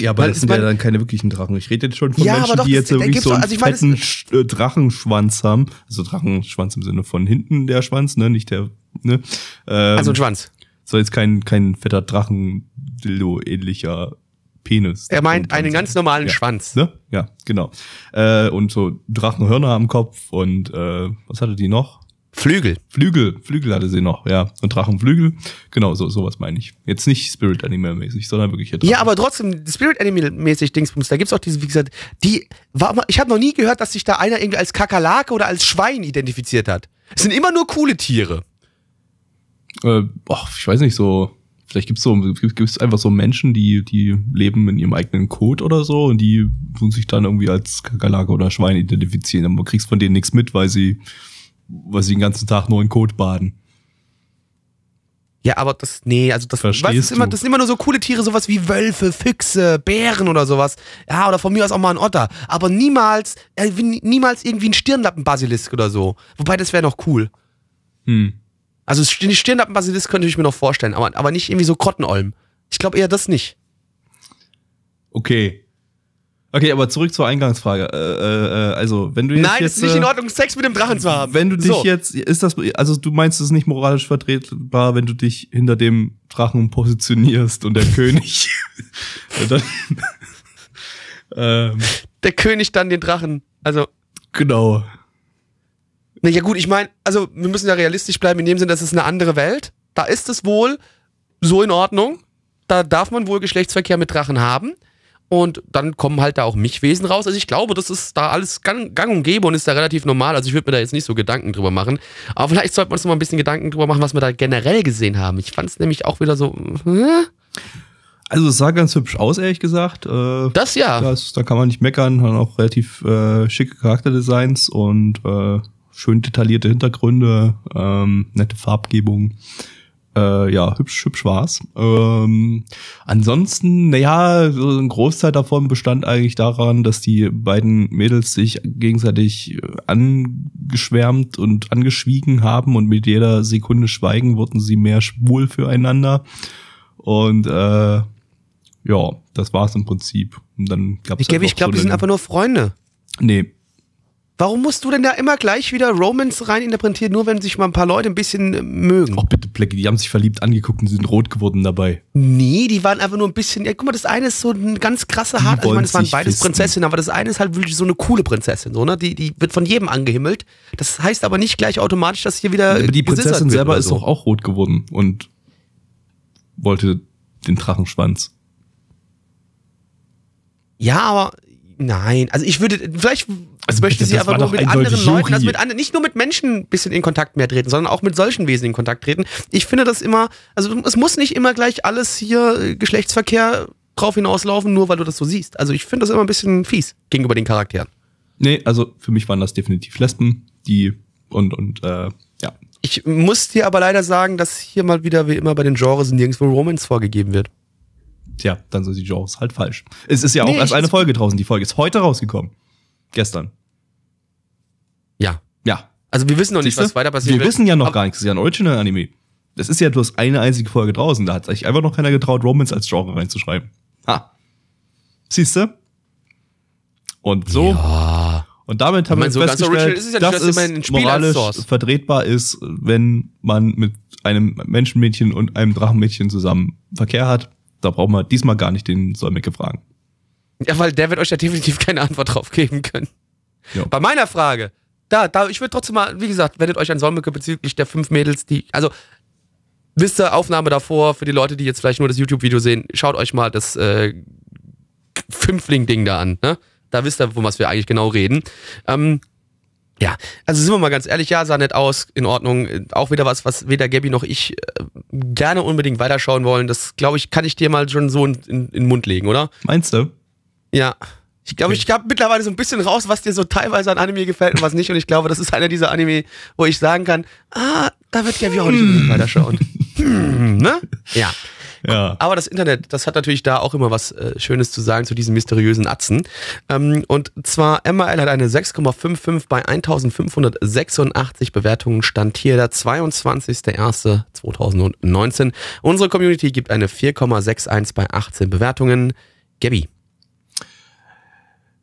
Ja, aber Weil das sind ja mein- dann keine wirklichen Drachen. Ich rede jetzt schon von Ja, Menschen, doch, die jetzt wirklich so einen also ich fetten Sch- äh, Drachenschwanz haben. Also Drachenschwanz im Sinne von hinten der Schwanz, ne, nicht der, ne. Ähm, Also ein Schwanz. soll jetzt kein, kein fetter Drachen-Dildo-ähnlicher Penis. Er meint einen ganz normalen Ja. Schwanz. Ne? Ja, genau. Äh, und so Drachenhörner am Kopf und äh, was hatte die noch? Flügel. Flügel, Flügel hatte sie noch, ja. Und Drachenflügel. Genau, so sowas meine ich. Jetzt nicht Spirit Animal mäßig, sondern wirklich Ja, aber trotzdem, Spirit Animal-mäßig Dingsbums, da gibt's auch diese, wie gesagt, die, war, mal- ich habe noch nie gehört, dass sich da einer irgendwie als Kakerlake oder als Schwein identifiziert hat. Es sind immer nur coole Tiere. äh, boah, ich weiß nicht, so, vielleicht gibt's so, gibt es einfach so Menschen, die, die leben in ihrem eigenen Code oder so und die tun sich dann irgendwie als Kakerlake oder Schwein identifizieren. Aber man kriegst von denen nichts mit, weil sie, weil sie den ganzen Tag nur in Code baden. Ja, aber das, nee, also das, Verstehst weißt, ist immer, du? das sind immer nur so coole Tiere, sowas wie Wölfe, Füchse, Bären oder sowas. Ja, oder von mir aus auch mal ein Otter. Aber niemals, äh, niemals irgendwie ein Stirnlappenbasilisk oder so. Wobei, das wäre noch cool. Hm. Also den Stirnlappenbasilisk könnte ich mir noch vorstellen, aber, aber nicht irgendwie so Krottenolm. Ich glaube eher das nicht. Okay. Okay, aber zurück zur Eingangsfrage. Äh, äh, äh, also, wenn du jetzt Nein, es jetzt, ist nicht in äh, Ordnung, Sex mit dem Drachen zu haben. Wenn du dich So. jetzt, ist das, also du meinst es ist nicht moralisch vertretbar, wenn du dich hinter dem Drachen positionierst und der König, dann, ähm, Der König dann den Drachen. Also, genau. Na ja gut, ich meine, also wir müssen ja realistisch bleiben in dem Sinne, das ist eine andere Welt. Da ist es wohl so in Ordnung. Da darf man wohl Geschlechtsverkehr mit Drachen haben. Und dann kommen halt da auch Michwesen raus. Also ich glaube, das ist da alles gang, gang und gäbe und ist da relativ normal. Also ich würde mir da jetzt nicht so Gedanken drüber machen. Aber vielleicht sollte man uns noch mal ein bisschen Gedanken drüber machen, was wir da generell gesehen haben. Ich fand es nämlich auch wieder so, hm, Also es sah ganz hübsch aus, ehrlich gesagt. Äh, das ja. das, da kann man nicht meckern, haben auch relativ äh, schicke Charakterdesigns und äh, schön detaillierte Hintergründe, ähm, nette Farbgebung. Äh, ja, hübsch, hübsch war's. Ähm, ansonsten, naja, so ein Großteil davon bestand eigentlich daran, dass die beiden Mädels sich gegenseitig äh, angeschwärmt und angeschwiegen haben und mit jeder Sekunde Schweigen wurden sie mehr schwul füreinander. Und äh, ja, das war's im Prinzip. Und dann gab's Ich, glaube, ich einfach glaube, so die sind einfach nur Freunde. Nee, Warum musst du denn da immer gleich wieder Romance reininterpretieren, nur wenn sich mal ein paar Leute ein bisschen äh, mögen? oh bitte, Blackie, die haben sich verliebt angeguckt und sind rot geworden dabei. Nee, die waren einfach nur ein bisschen. Ja, guck mal, das eine ist so ein ganz krasser Hart. Also, ich meine, es waren beides. Prinzessinnen, aber das eine ist halt wirklich so eine coole Prinzessin, so, ne? Die, die wird von jedem angehimmelt. Das heißt aber nicht gleich automatisch, dass hier wieder. Aber die Prinzessin selber oder ist so. doch auch rot geworden und wollte den Drachenschwanz. Ja, aber nein. Also ich würde, vielleicht Also möchte sie aber nur mit anderen Leuten, also mit anderen, nicht nur mit Menschen ein bisschen in Kontakt mehr treten, sondern auch mit solchen Wesen in Kontakt treten. Ich finde das immer, also es muss nicht immer gleich alles hier äh, Geschlechtsverkehr drauf hinauslaufen, nur weil du das so siehst. Also ich finde das immer ein bisschen fies gegenüber den Charakteren. Nee, also für mich waren das definitiv Lesben, die und, und, äh, ja. Ich muss dir aber leider sagen, dass hier mal wieder wie immer bei den Genres nirgendwo Romance vorgegeben wird. Tja, dann sind die Genres halt falsch. Es ist ja auch Nee, erst eine Folge draußen. Die Folge ist heute rausgekommen. Gestern. Ja. Ja. Also wir wissen noch nicht, Siehste? was weiter passieren Wir wird. wissen ja noch Aber- gar nichts. Das ist ja ein Original-Anime. Das ist ja bloß eine einzige Folge draußen. Da hat sich einfach noch keiner getraut, Romance als Genre reinzuschreiben. Ha. Siehste? Und so. Ja. Und damit haben wir so festgestellt, ist es ja nicht, dass dass es moralisch Source. vertretbar ist, wenn man mit einem Menschenmädchen und einem Drachenmädchen zusammen Verkehr hat. Da brauchen wir diesmal gar nicht den Solmecke fragen. Ja, weil der wird euch ja definitiv keine Antwort drauf geben können. Ja. Bei meiner Frage, da, da, ich würde trotzdem mal, wie gesagt, wendet euch an Solmecke bezüglich der fünf Mädels, die, also, wisst ihr, Aufnahme davor, für die Leute, die jetzt vielleicht nur das YouTube-Video sehen, schaut euch mal das äh, Fünfling-Ding da an, ne? Da wisst ihr, von was wir eigentlich genau reden. Ähm, ja, also sind wir mal ganz ehrlich, ja, sah nett aus, in Ordnung. Auch wieder was, was weder Gabby noch ich äh, gerne unbedingt weiterschauen wollen. Das, glaube ich, kann ich dir mal schon so in, in, in den Mund legen, oder? Meinst du? Ja. Ich glaube, ich habe mittlerweile so ein bisschen raus, was dir so teilweise an Anime gefällt und was nicht. Und ich glaube, das ist einer dieser Anime, wo ich sagen kann, ah, da wird Gabby auch nicht unbedingt weiterschauen. Hm, ne? Ja. Ja. Aber das Internet, das hat natürlich da auch immer was äh, Schönes zu sagen zu diesen mysteriösen Atzen. Ähm, und zwar, MRL hat eine 6,55 bei 1586 Bewertungen, stand hier der 22.01.2019. Unsere Community gibt eine 4,61 bei 18 Bewertungen. Gabby.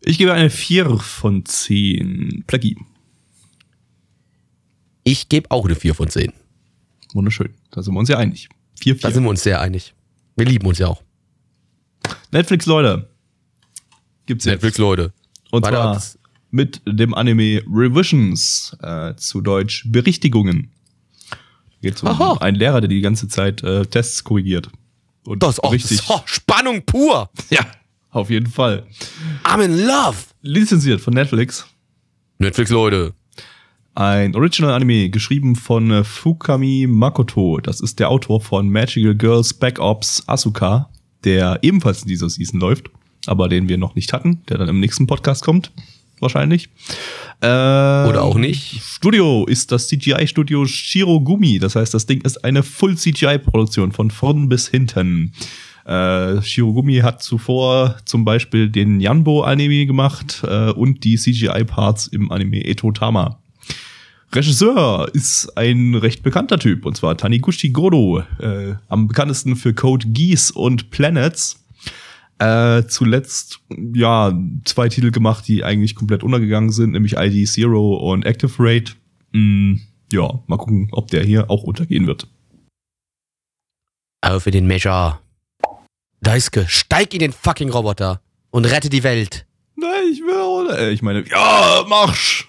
Ich gebe eine 4 von 10. Plagi. Ich gebe auch eine 4 von 10. Wunderschön. Da sind wir uns ja einig. 4, Da 4. sind wir uns sehr einig. Wir lieben uns ja auch. Netflix, Leute. Gibt's jetzt. Leute. Und Weiter zwar mit dem Anime Revisions, äh, zu Deutsch Berichtigungen. Geht um Aha. einen Lehrer, der die ganze Zeit äh, Tests korrigiert. Und Das ist auch richtig. so, Spannung pur. Ja, auf jeden Fall. I'm in love. Lizenziert von Netflix. Netflix, Leute. Ein Original-Anime, geschrieben von äh, Fukami Makoto. Das ist der Autor von Magical Girls Back Ops Asuka, der ebenfalls in dieser Season läuft, aber den wir noch nicht hatten, der dann im nächsten Podcast kommt, wahrscheinlich. Äh, Oder auch nicht. Studio ist das CGI-Studio Shirogumi. Das heißt, das Ding ist eine Full-CGI-Produktion von vorn bis hinten. Äh, Shirogumi hat zuvor zum Beispiel den Yanbo-Anime gemacht äh, und die CGI-Parts im Anime Etotama. Regisseur ist ein recht bekannter Typ, und zwar Taniguchi Godo, äh, am bekanntesten für Code Geass und Planets. Äh, zuletzt, ja, zwei Titel gemacht, die eigentlich komplett untergegangen sind, nämlich ID Zero und Active Raid. Mm, ja, mal gucken, ob der hier auch untergehen wird. Aber für den Major. Daisuke, steig in den fucking Roboter und rette die Welt. Nein, ich will, äh, ich meine, ja, marsch!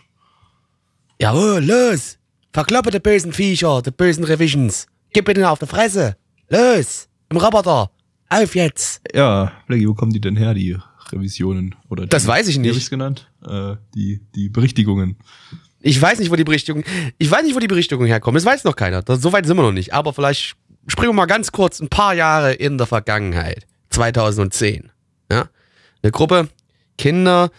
Jawohl, los. Verkloppe die bösen Viecher, die bösen Revisions. Gib mir den auf die Fresse. Los. Im Roboter. Auf jetzt. Ja, Blackie, wo kommen die denn her, die Revisionen? Oder Das die, weiß ich Wie nicht. hab ich's genannt? Äh, die, die Berichtigungen. Ich weiß nicht, wo die Berichtigung, ich weiß nicht, wo die Berichtigung herkommt. Das weiß noch keiner. Das, so weit sind wir noch nicht. Aber vielleicht springen wir mal ganz kurz ein paar Jahre in der Vergangenheit. 2010. Ja? Eine Gruppe Kinder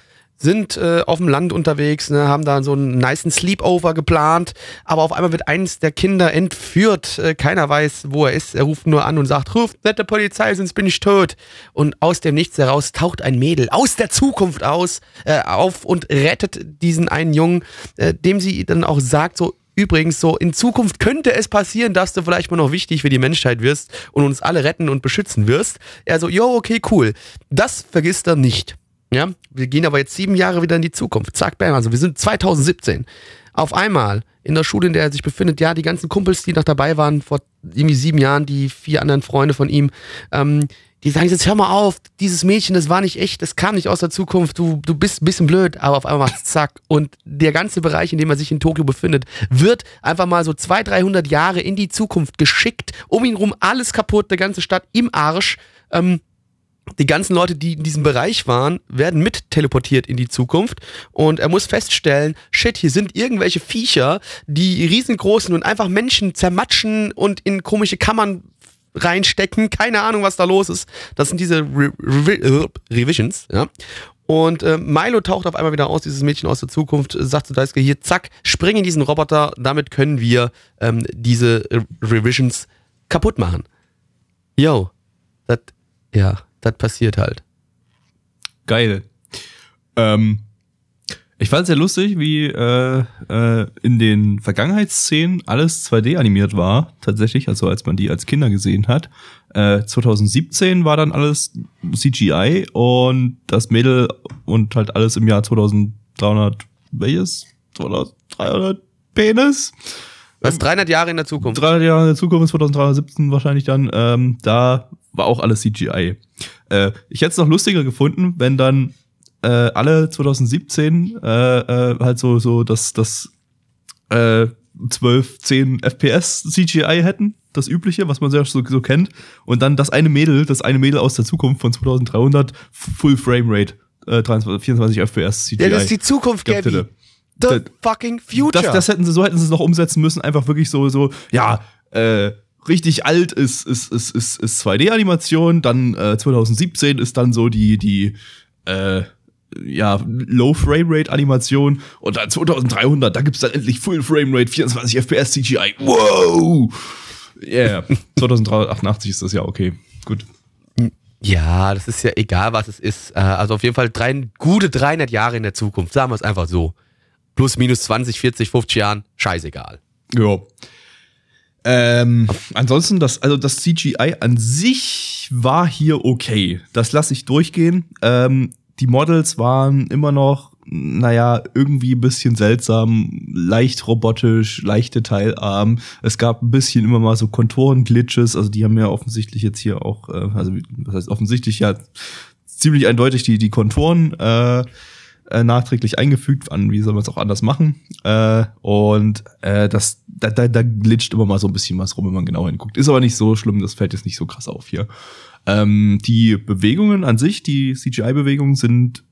sind äh, auf dem Land unterwegs, ne, haben da so einen niceen Sleepover geplant, aber auf einmal wird eins der Kinder entführt. Äh, keiner weiß, wo er ist. Er ruft nur an und sagt, ruft nette Polizei, sonst bin ich tot. Und aus dem Nichts heraus taucht ein Mädel aus der Zukunft aus, äh, auf und rettet diesen einen Jungen, äh, dem sie dann auch sagt, so, Übrigens, so in Zukunft könnte es passieren, dass du vielleicht mal noch wichtig für die Menschheit wirst und uns alle retten und beschützen wirst. Er so, jo, okay, cool. Das vergisst er nicht. Ja, wir gehen aber jetzt sieben Jahre wieder in die Zukunft. Zack, bam, also wir sind 2017. Auf einmal in der Schule, in der er sich befindet, ja, die ganzen Kumpels, die noch dabei waren vor irgendwie sieben Jahren, die vier anderen Freunde von ihm, ähm, die sagen jetzt, hör mal auf, dieses Mädchen, das war nicht echt, das kam nicht aus der Zukunft, du, du bist ein bisschen blöd, aber auf einmal macht's zack. Und der ganze Bereich, in dem er sich in Tokio befindet, wird einfach mal so 200, 300 Jahre in die Zukunft geschickt, um ihn rum alles kaputt, der ganze Stadt im Arsch. Ähm, die ganzen Leute, die in diesem Bereich waren, werden mit teleportiert in die Zukunft und er muss feststellen, shit, hier sind irgendwelche Viecher, die riesengroß sind und einfach Menschen zermatschen und in komische Kammern reinstecken. Keine Ahnung, was da los ist. Das sind diese Re Re Re Revisions, ja. Und äh, Milo taucht auf einmal wieder aus, dieses Mädchen aus der Zukunft, äh, sagt zu Daisuke, hier, zack, spring in diesen Roboter, damit können wir ähm, diese Re Revisions kaputt machen. Yo, das, ja, das passiert halt. Geil. Ähm, ich fand es sehr lustig, wie äh, äh, in den Vergangenheitsszenen alles 2D animiert war, tatsächlich, also als man die als Kinder gesehen hat. Äh, 2017 war dann alles CGI und das Mädel und halt alles im Jahr 2300, welches? 2300 Penis? Was 300 Jahre in der Zukunft. 300 Jahre in der Zukunft, 2317 wahrscheinlich dann, ähm, da war auch alles CGI. Äh, ich hätte es noch lustiger gefunden, wenn dann äh, alle 2017 äh, äh, halt so so das das äh, 12, 10 FPS CGI hätten, das übliche, was man so, so kennt, und dann das eine Mädel, das eine Mädel aus der Zukunft von 2300 Full Frame Rate, äh, 23, 24 FPS CGI. Ja, das ist die Zukunft, Gabby. hätte. The Das- fucking future. Das, das hätten sie, so hätten sie es noch umsetzen müssen, einfach wirklich so, so, ja, äh, richtig alt ist, ist, ist, ist, ist 2D-Animation, dann äh, 2017 ist dann so die, die, äh, ja, Low Frame Rate Animation und dann 2300, da gibt's dann endlich Full Frame Rate, 24 FPS CGI. Wow! Yeah. 2388 ist das ja okay. Gut. Ja, das ist ja egal, was es ist. Äh, Also auf jeden Fall drei, gute 300 Jahre in der Zukunft. Sagen wir es einfach so. Plus, minus 20, 40, 50 Jahren. Scheißegal. Ja. Ähm, ansonsten, das, also das CGI an sich war hier okay. Das lasse ich durchgehen. Ähm, die Models waren immer noch, naja, irgendwie ein bisschen seltsam, leicht robotisch, leicht detailarm. Es gab ein bisschen immer mal so Konturen-Glitches, also die haben ja offensichtlich jetzt hier auch, äh, also was heißt offensichtlich ja ziemlich eindeutig die, die Konturen äh, äh, nachträglich eingefügt, an wie soll man es auch anders machen. Äh, und äh, das, da, da, da glitscht immer mal so ein bisschen was rum, wenn man genau hinguckt. Ist aber nicht so schlimm, das fällt jetzt nicht so krass auf hier. Ähm, die Bewegungen an sich, die CGI-Bewegungen sind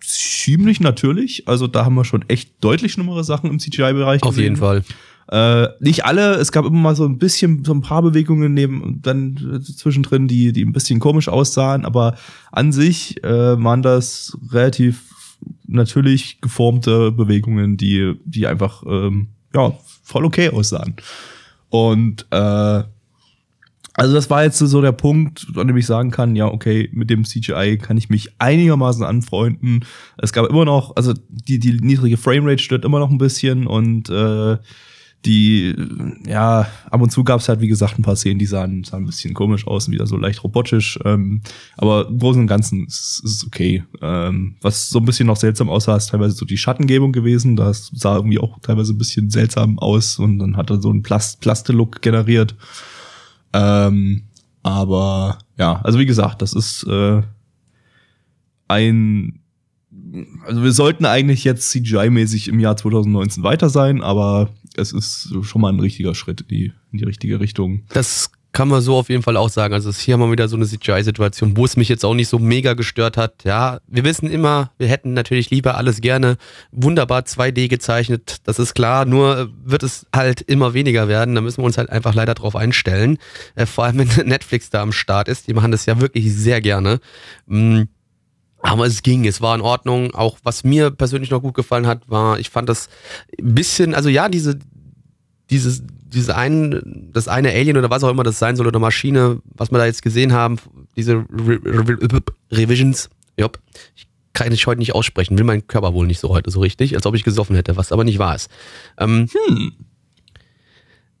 ziemlich natürlich. Also da haben wir schon echt deutlich schlimmere Sachen im CGI-Bereich Auf jeden Fall. äh, nicht alle, es gab immer mal so ein bisschen, so ein paar Bewegungen neben, dann zwischendrin, die, die ein bisschen komisch aussahen, aber an sich äh, waren das relativ natürlich geformte Bewegungen, die, die einfach, ähm, ja, voll okay aussahen. Und äh, also das war jetzt so der Punkt, an dem ich sagen kann, ja, okay, mit dem CGI kann ich mich einigermaßen anfreunden. Es gab immer noch, also die, die niedrige Framerate stört immer noch ein bisschen und äh, die, ja, ab und zu gab es halt, wie gesagt, ein paar Szenen, die sahen, sahen ein bisschen komisch aus und wieder so leicht robotisch. Ähm, aber im Großen und Ganzen ist es okay. Ähm, was so ein bisschen noch seltsam aussah, ist teilweise so die Schattengebung gewesen. Das sah irgendwie auch teilweise ein bisschen seltsam aus und dann hat er so einen Plast Plaste-Look generiert. Ähm, aber ja, also wie gesagt, das ist äh, ein also wir sollten eigentlich jetzt CGI-mäßig im Jahr 2019 weiter sein, aber es ist schon mal ein richtiger Schritt in die, in die richtige Richtung. Das kann man so auf jeden Fall auch sagen. Also hier haben wir wieder so eine CGI-Situation, wo es mich jetzt auch nicht so mega gestört hat. Ja, wir wissen immer, wir hätten natürlich lieber alles gerne wunderbar 2D gezeichnet. Das ist klar, nur wird es halt immer weniger werden. Da müssen wir uns halt einfach leider drauf einstellen. Äh, vor allem, wenn Netflix da am Start ist. Die machen das ja wirklich sehr gerne. Aber es ging, es war in Ordnung. Auch was mir persönlich noch gut gefallen hat, war, ich fand das ein bisschen, also ja, diese, dieses, diese ein, das eine Alien oder was auch immer das sein soll oder Maschine, was wir da jetzt gesehen haben, diese Re Re Revisions, jop, ich kann ich heute nicht aussprechen, will mein Körper wohl nicht so heute so richtig, als ob ich gesoffen hätte, was aber nicht wahr ist. Ähm,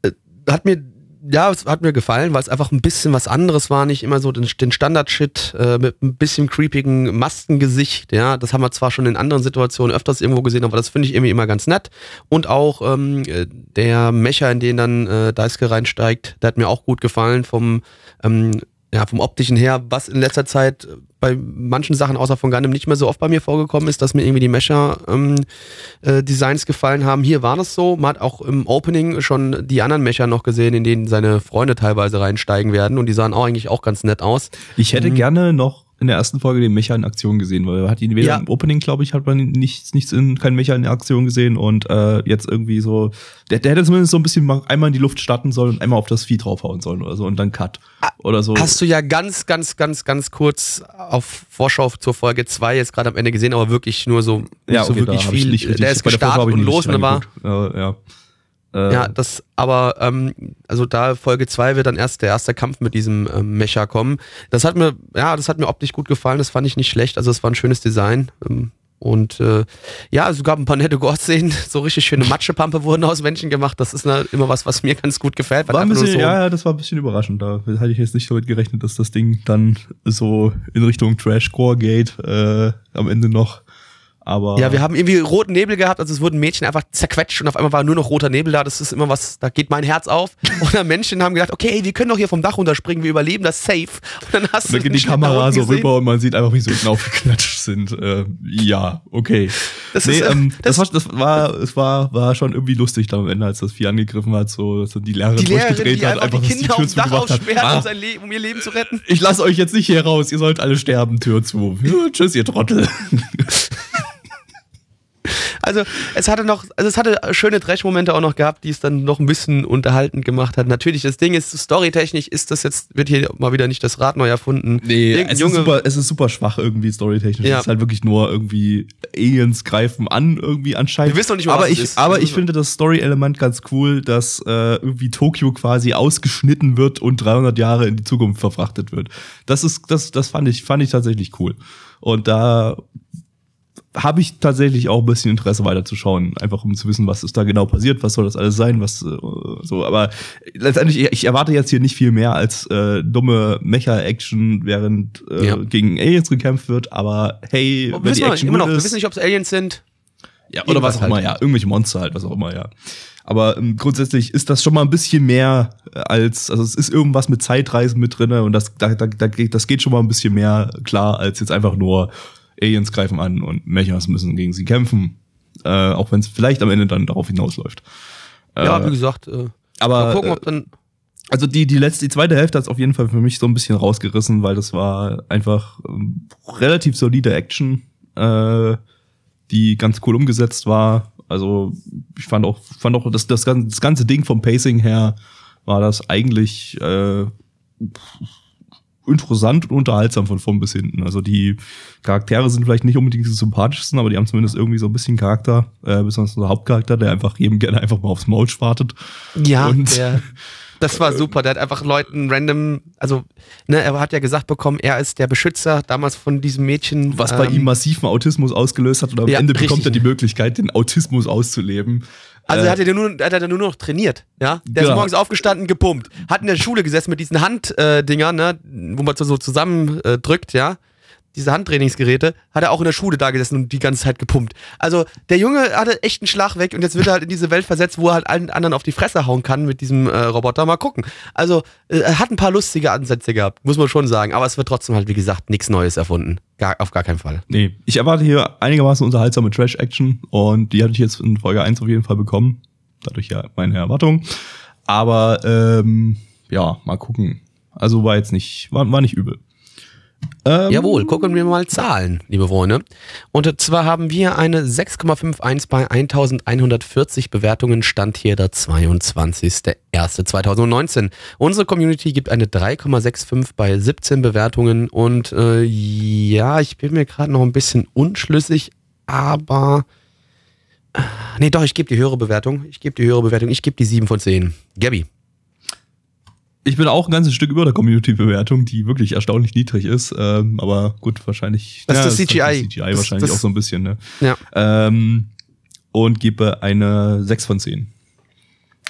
äh, hat mir ja, es hat mir gefallen, weil es einfach ein bisschen was anderes war, nicht immer so den, den Standard-Shit äh, mit ein bisschen creepigen Maskengesicht, ja, das haben wir zwar schon in anderen Situationen öfters irgendwo gesehen, aber das finde ich irgendwie immer ganz nett. Und auch ähm, äh, der Mecher, in den dann äh, Daisuke reinsteigt, der hat mir auch gut gefallen vom ähm, ja, vom optischen her, was in letzter Zeit bei manchen Sachen außer von Gundam nicht mehr so oft bei mir vorgekommen ist, dass mir irgendwie die Mecha-Designs gefallen haben. Hier war das so. Man hat auch im Opening schon die anderen Mecha noch gesehen, in denen seine Freunde teilweise reinsteigen werden und die sahen auch eigentlich auch ganz nett aus. Ich hätte Mhm. gerne noch in der ersten Folge den Mecha in Aktion gesehen, weil man hat ihn weder Ja. im Opening, glaube ich, hat man nichts, nichts in, kein Mecha in Aktion gesehen und äh, jetzt irgendwie so, der, der hätte zumindest so ein bisschen mal einmal in die Luft starten sollen und einmal auf das Vieh draufhauen sollen oder so und dann Cut oder so. Hast du ja ganz, ganz, ganz, ganz kurz auf Vorschau zur Folge 2 jetzt gerade am Ende gesehen, aber wirklich nur so, ja, so okay, wirklich da hab ich viel. nicht der ist gestartet und los und war. Äh, ja. Äh, Ja, das, aber ähm, also da Folge 2 wird dann erst der erste Kampf mit diesem ähm, Mecha kommen. Das hat mir, ja, das hat mir optisch gut gefallen, das fand ich nicht schlecht. Also es war ein schönes Design. Ähm, und äh, ja, es gab ein paar nette Gore-Szenen, so richtig schöne Matschepampe wurden aus Menschen gemacht. Das ist ne, immer was, was mir ganz gut gefällt. War ein bisschen, so, ja, ja, das war ein bisschen überraschend. Da hatte ich jetzt nicht damit gerechnet, dass das Ding dann so in Richtung Trashcore geht, äh, am Ende noch. Aber Ja, wir haben irgendwie roten Nebel gehabt, also es wurden Mädchen einfach zerquetscht und auf einmal war nur noch roter Nebel da. Das ist immer was, da geht mein Herz auf. Und dann Menschen haben gedacht, okay, ey, wir können doch hier vom Dach runterspringen, wir überleben das safe. Und dann hast Und dann du geht die Kamera so gesehen. rüber und man sieht einfach, wie sie unten aufgeklatscht sind. Äh, ja, okay. Das nee, ist, äh, ähm, das, das- war, das war, es war, war schon irgendwie lustig dann am Ende, als das Vieh angegriffen hat, so, dass dann die Lehrerin Die Lehrerin, durchgedreht die hat, einfach die Kinder aufs Dach zugemacht hat. aussperrt, Ah, um, Le um ihr Leben zu retten. ich lasse euch jetzt nicht hier raus, ihr sollt alle sterben, Tür zu. Tschüss, ihr Trottel. Also es hatte noch, also es hatte schöne Trash-Momente auch noch gehabt, die es dann noch ein bisschen unterhaltend gemacht hat. Natürlich, das Ding ist, storytechnisch ist das jetzt, wird hier mal wieder nicht das Rad neu erfunden. Irgendein es, Junge, ist super, es ist super schwach irgendwie storytechnisch. Ja. Es ist halt wirklich nur irgendwie Aliens greifen an irgendwie anscheinend. Wir wissen noch nicht mal, aber was ich, ist. aber ich finde das Story-Element ganz cool, dass äh, irgendwie Tokio quasi ausgeschnitten wird und 300 Jahre in die Zukunft verfrachtet wird. Das ist, das, das fand ich, fand ich tatsächlich cool. Und da habe ich tatsächlich auch ein bisschen Interesse weiterzuschauen, einfach um zu wissen, was ist da genau passiert, was soll das alles sein, was äh, so. Aber letztendlich, ich erwarte jetzt hier nicht viel mehr als äh, dumme Mecha-Action, während äh, Ja. gegen Aliens gekämpft wird. Aber hey, wir wenn wissen die Action immer noch, gut wir ist, wissen nicht, ob es Aliens sind. ja, oder was auch immer, halt. ja, irgendwelche Monster halt, was auch immer, ja. Aber ähm, grundsätzlich ist das schon mal ein bisschen mehr äh, als, also es ist irgendwas mit Zeitreisen mit drinne und das, da, da, das geht schon mal ein bisschen mehr klar als jetzt einfach nur Aliens greifen an und Mechas müssen gegen sie kämpfen. Äh, auch wenn es vielleicht am Ende dann darauf hinausläuft. Ja, Äh, wie gesagt, äh, aber mal gucken, äh, ob dann. also die, die letzte, die zweite Hälfte hat auf jeden Fall für mich so ein bisschen rausgerissen, weil das war einfach ähm, relativ solide Action, äh, die ganz cool umgesetzt war. Also ich fand auch, fand auch das, das, ganze, das ganze Ding vom Pacing her war das eigentlich äh, interessant und unterhaltsam von vorn bis hinten. Also die Charaktere sind vielleicht nicht unbedingt die sympathischsten, aber die haben zumindest irgendwie so ein bisschen Charakter, äh, besonders unser Hauptcharakter, der einfach jedem gerne einfach mal aufs Maul schwartet. Ja, und- der, das war super. Der hat einfach Leuten random, also, ne, er hat ja gesagt bekommen, er ist der Beschützer damals von diesem Mädchen. was bei ähm, ihm massiven Autismus ausgelöst hat und am Ja, Ende richtig. bekommt er die Möglichkeit, den Autismus auszuleben. Also Äh, er hat ja nur, er hat ja nur noch trainiert, ja. Der Genau. ist morgens aufgestanden, gepumpt. Hat in der Schule gesessen mit diesen Handdingern, äh, ne, wo man so, so zusammen äh, drückt, ja. Diese Handtrainingsgeräte, hat er auch in der Schule da gesessen und die ganze Zeit gepumpt. Also der Junge hatte echt einen Schlag weg und jetzt wird er halt in diese Welt versetzt, wo er halt allen anderen auf die Fresse hauen kann mit diesem äh, Roboter. Mal gucken. Also äh, er hat ein paar lustige Ansätze gehabt, muss man schon sagen. Aber es wird trotzdem halt, wie gesagt, nichts Neues erfunden. Gar, auf gar keinen Fall. Nee, ich erwarte hier einigermaßen unterhaltsame Trash-Action und die hatte ich jetzt in Folge 1 auf jeden Fall bekommen. Dadurch ja meine Erwartung. Aber ähm, ja, mal gucken. Also war jetzt nicht, war, war nicht übel. Ähm, Jawohl, gucken wir mal Zahlen, liebe Freunde. Und zwar haben wir eine 6,51 bei 1140 Bewertungen, stand hier der 22.01.2019. Unsere Community gibt eine 3,65 bei 17 Bewertungen und äh, ja, ich bin mir gerade noch ein bisschen unschlüssig, aber... äh, Nee, doch, ich gebe die höhere Bewertung. Ich gebe die höhere Bewertung. Ich gebe die 7 von 10. Gabby. Ich bin auch ein ganzes Stück über der Community-Bewertung, die wirklich erstaunlich niedrig ist. Ähm, aber gut, wahrscheinlich. Das ist das halt CGI. CGI Das- wahrscheinlich das- auch so ein bisschen, ne? Ja. Ähm, und gebe eine 6 von 10.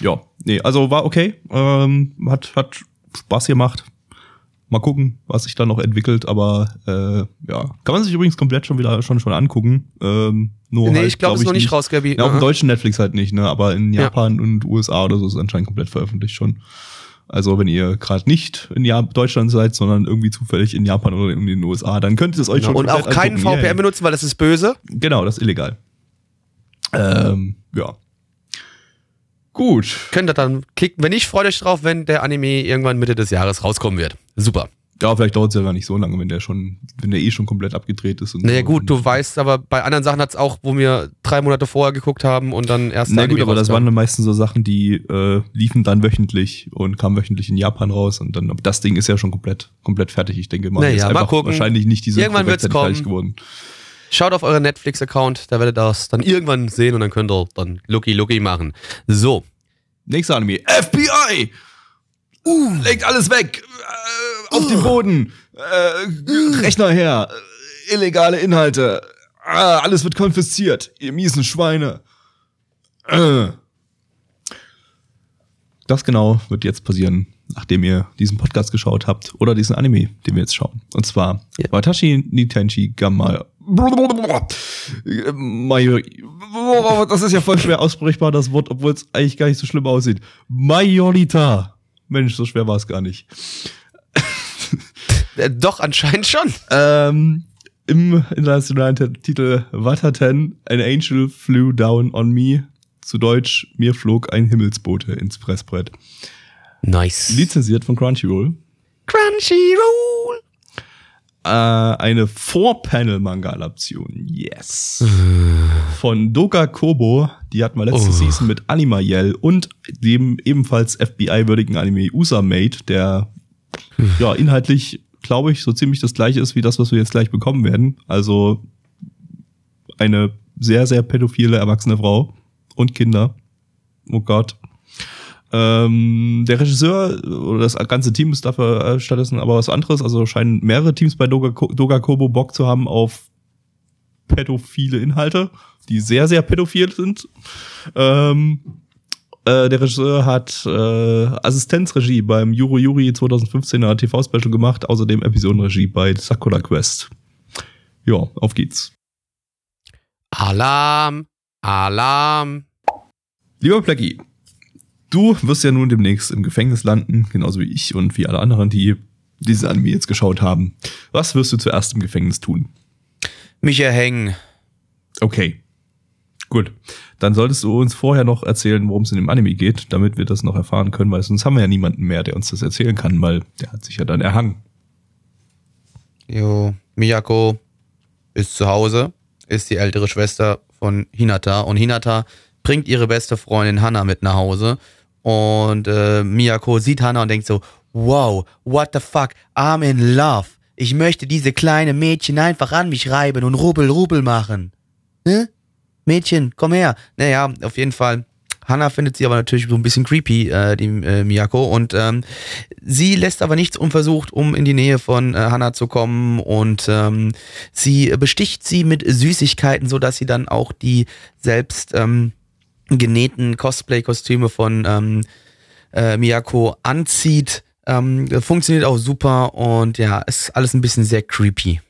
Ja, nee, also war okay. Ähm, hat, hat Spaß gemacht. Mal gucken, was sich da noch entwickelt, aber äh, ja. Kann man sich übrigens komplett schon wieder schon schon angucken. Ähm, nur Nee, halt, ich glaube, es ist noch nicht raus, Gabby. Ja, auf dem deutschen Netflix halt nicht, ne? Aber in Ja. Japan und USA oder so ist es anscheinend komplett veröffentlicht schon. Also wenn ihr gerade nicht in Deutschland seid, sondern irgendwie zufällig in Japan oder in den USA, dann könnt ihr es euch schon Und auch keinen. VPN Yay. benutzen, weil das ist böse. Genau, das ist illegal. Ähm, ja. Gut. Könnt ihr dann klicken. Wenn nicht, freut euch drauf, wenn der Anime irgendwann Mitte des Jahres rauskommen wird. Super. Ja, vielleicht dauert es ja gar nicht so lange, wenn der schon, wenn der eh schon komplett abgedreht ist. Und Naja so. gut, du weißt, aber bei anderen Sachen hat's auch, wo wir drei Monate vorher geguckt haben und dann erst Na der gut, aber das waren dann meistens so Sachen, die äh, liefen dann wöchentlich und kamen wöchentlich in Japan raus und dann, das Ding ist ja schon komplett, komplett fertig. Ich denke mal, Naja, ist mal einfach gucken. wahrscheinlich nicht diese Irgendwann wird's fertig kommen. geworden. Schaut auf euren Netflix-Account, da werdet ihr das dann irgendwann sehen und dann könnt ihr dann Lucky Lucky machen. So. Nächster Anime. FBI! Uh, legt alles weg! Äh, auf den Boden! Äh, Rechner her! Äh, illegale Inhalte! Ah, alles wird konfisziert! Ihr miesen Schweine! Äh. Das genau wird jetzt passieren, nachdem ihr diesen Podcast geschaut habt oder diesen Anime, den wir jetzt schauen. Und zwar Ja. Watashi Nitenchi Gamma. Das ist ja voll schwer aussprechbar, das Wort, obwohl es eigentlich gar nicht so schlimm aussieht. Majorita. Mensch, so schwer war es gar nicht. Äh, doch, anscheinend schon. Ähm, Im internationalen T- Titel Wataten, An Angel Flew Down on Me. Zu Deutsch, mir flog ein Himmelsbote ins Pressbrett. Nice. Lizenziert von Crunchyroll. Crunchyroll. Äh, eine Four-Panel-Manga-Adaption. Yes. Von Doga Kobo. Die hatten wir letzte Oh. Season mit Anima Yell und dem ebenfalls FBI-würdigen Anime Usamate, der ja inhaltlich, glaube ich, so ziemlich das gleiche ist wie das, was wir jetzt gleich bekommen werden. Also eine sehr, sehr pädophile erwachsene Frau und Kinder. Oh Gott. Ähm, der Regisseur oder das ganze Team ist dafür äh, stattdessen aber was anderes. Also scheinen mehrere Teams bei Doga, Doga Kobo Bock zu haben auf pädophile Inhalte, die sehr, sehr pädophil sind. Ähm, äh, der Regisseur hat äh, Assistenzregie beim Yuru Yuri 2015er TV-Special gemacht, außerdem Episodenregie bei Sakura Quest. Ja, auf geht's. Alarm. Alarm. Lieber Blackie, du wirst ja nun demnächst im Gefängnis landen, genauso wie ich und wie alle anderen, die diese Anime jetzt geschaut haben. Was wirst du zuerst im Gefängnis tun? Mich erhängen. Okay. Gut. Dann solltest du uns vorher noch erzählen, worum es in dem Anime geht, damit wir das noch erfahren können, weil sonst haben wir ja niemanden mehr, der uns das erzählen kann, weil der hat sich ja dann erhangen. Jo, Miyako ist zu Hause, ist die ältere Schwester von Hinata und Hinata bringt ihre beste Freundin Hana mit nach Hause und äh, Miyako sieht Hana und denkt so, wow, what the fuck, I'm in love. Ich möchte diese kleine Mädchen einfach an mich reiben und rubbel, rubbel machen. Ne? Mädchen, komm her. Naja, auf jeden Fall. Hannah findet sie aber natürlich so ein bisschen creepy, äh, die äh, Miyako. Und ähm, sie lässt aber nichts unversucht, um in die Nähe von äh, Hannah zu kommen. Und ähm, sie besticht sie mit Süßigkeiten, sodass sie dann auch die selbst ähm, genähten Cosplay-Kostüme von ähm, äh, Miyako anzieht. Ähm, funktioniert auch super und ja, ist alles ein bisschen sehr creepy.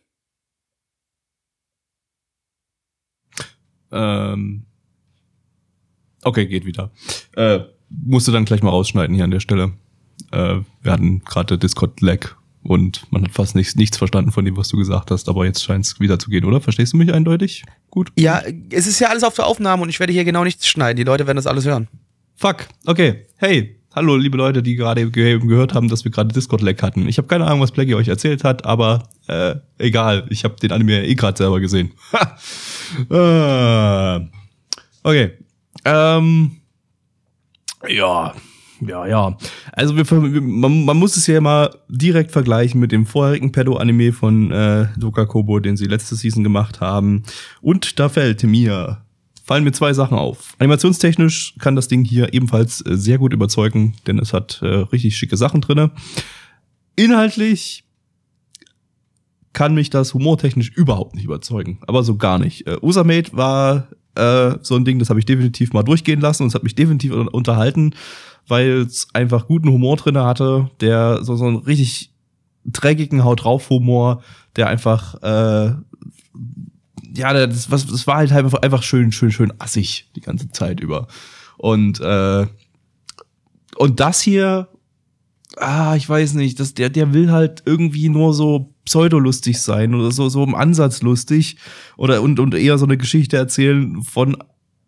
Ähm okay, geht wieder. Äh, musst du dann gleich mal rausschneiden hier an der Stelle. Äh, wir hatten gerade Discord-Lag und man hat fast nichts, nichts verstanden von dem, was du gesagt hast, aber jetzt scheint es wieder zu gehen, oder? Verstehst du mich eindeutig? Gut. Ja, es ist ja alles auf der Aufnahme und ich werde hier genau nichts schneiden. Die Leute werden das alles hören. Fuck, okay. Hey, hallo liebe Leute, die gerade gehört haben, dass wir gerade Discord-Lag hatten. Ich habe keine Ahnung, was Blackie euch erzählt hat, aber äh, egal. Ich habe den Anime eh gerade selber gesehen. Äh, okay. Ähm, ja, ja, ja. Also wir, wir, man, man muss es ja mal direkt vergleichen mit dem vorherigen Pedo-Anime von äh, Doka Kobo, den sie letzte Season gemacht haben. Und da fällt mir fallen mir zwei Sachen auf. Animationstechnisch kann das Ding hier ebenfalls äh, sehr gut überzeugen, denn es hat äh, richtig schicke Sachen drinne. Inhaltlich kann mich das humortechnisch überhaupt nicht überzeugen, aber so gar nicht. Äh, Usamate war äh, so ein Ding, das habe ich definitiv mal durchgehen lassen und es hat mich definitiv un- unterhalten, weil es einfach guten Humor drinne hatte, der so, so einen richtig dreckigen Haut drauf Humor, der einfach äh, ja, das, was, das war halt einfach, einfach schön, schön, schön assig die ganze Zeit über. Und, äh, und das hier ah, ich weiß nicht, das, der, der will halt irgendwie nur so pseudolustig sein oder so, so im Ansatz lustig oder und, und eher so eine Geschichte erzählen von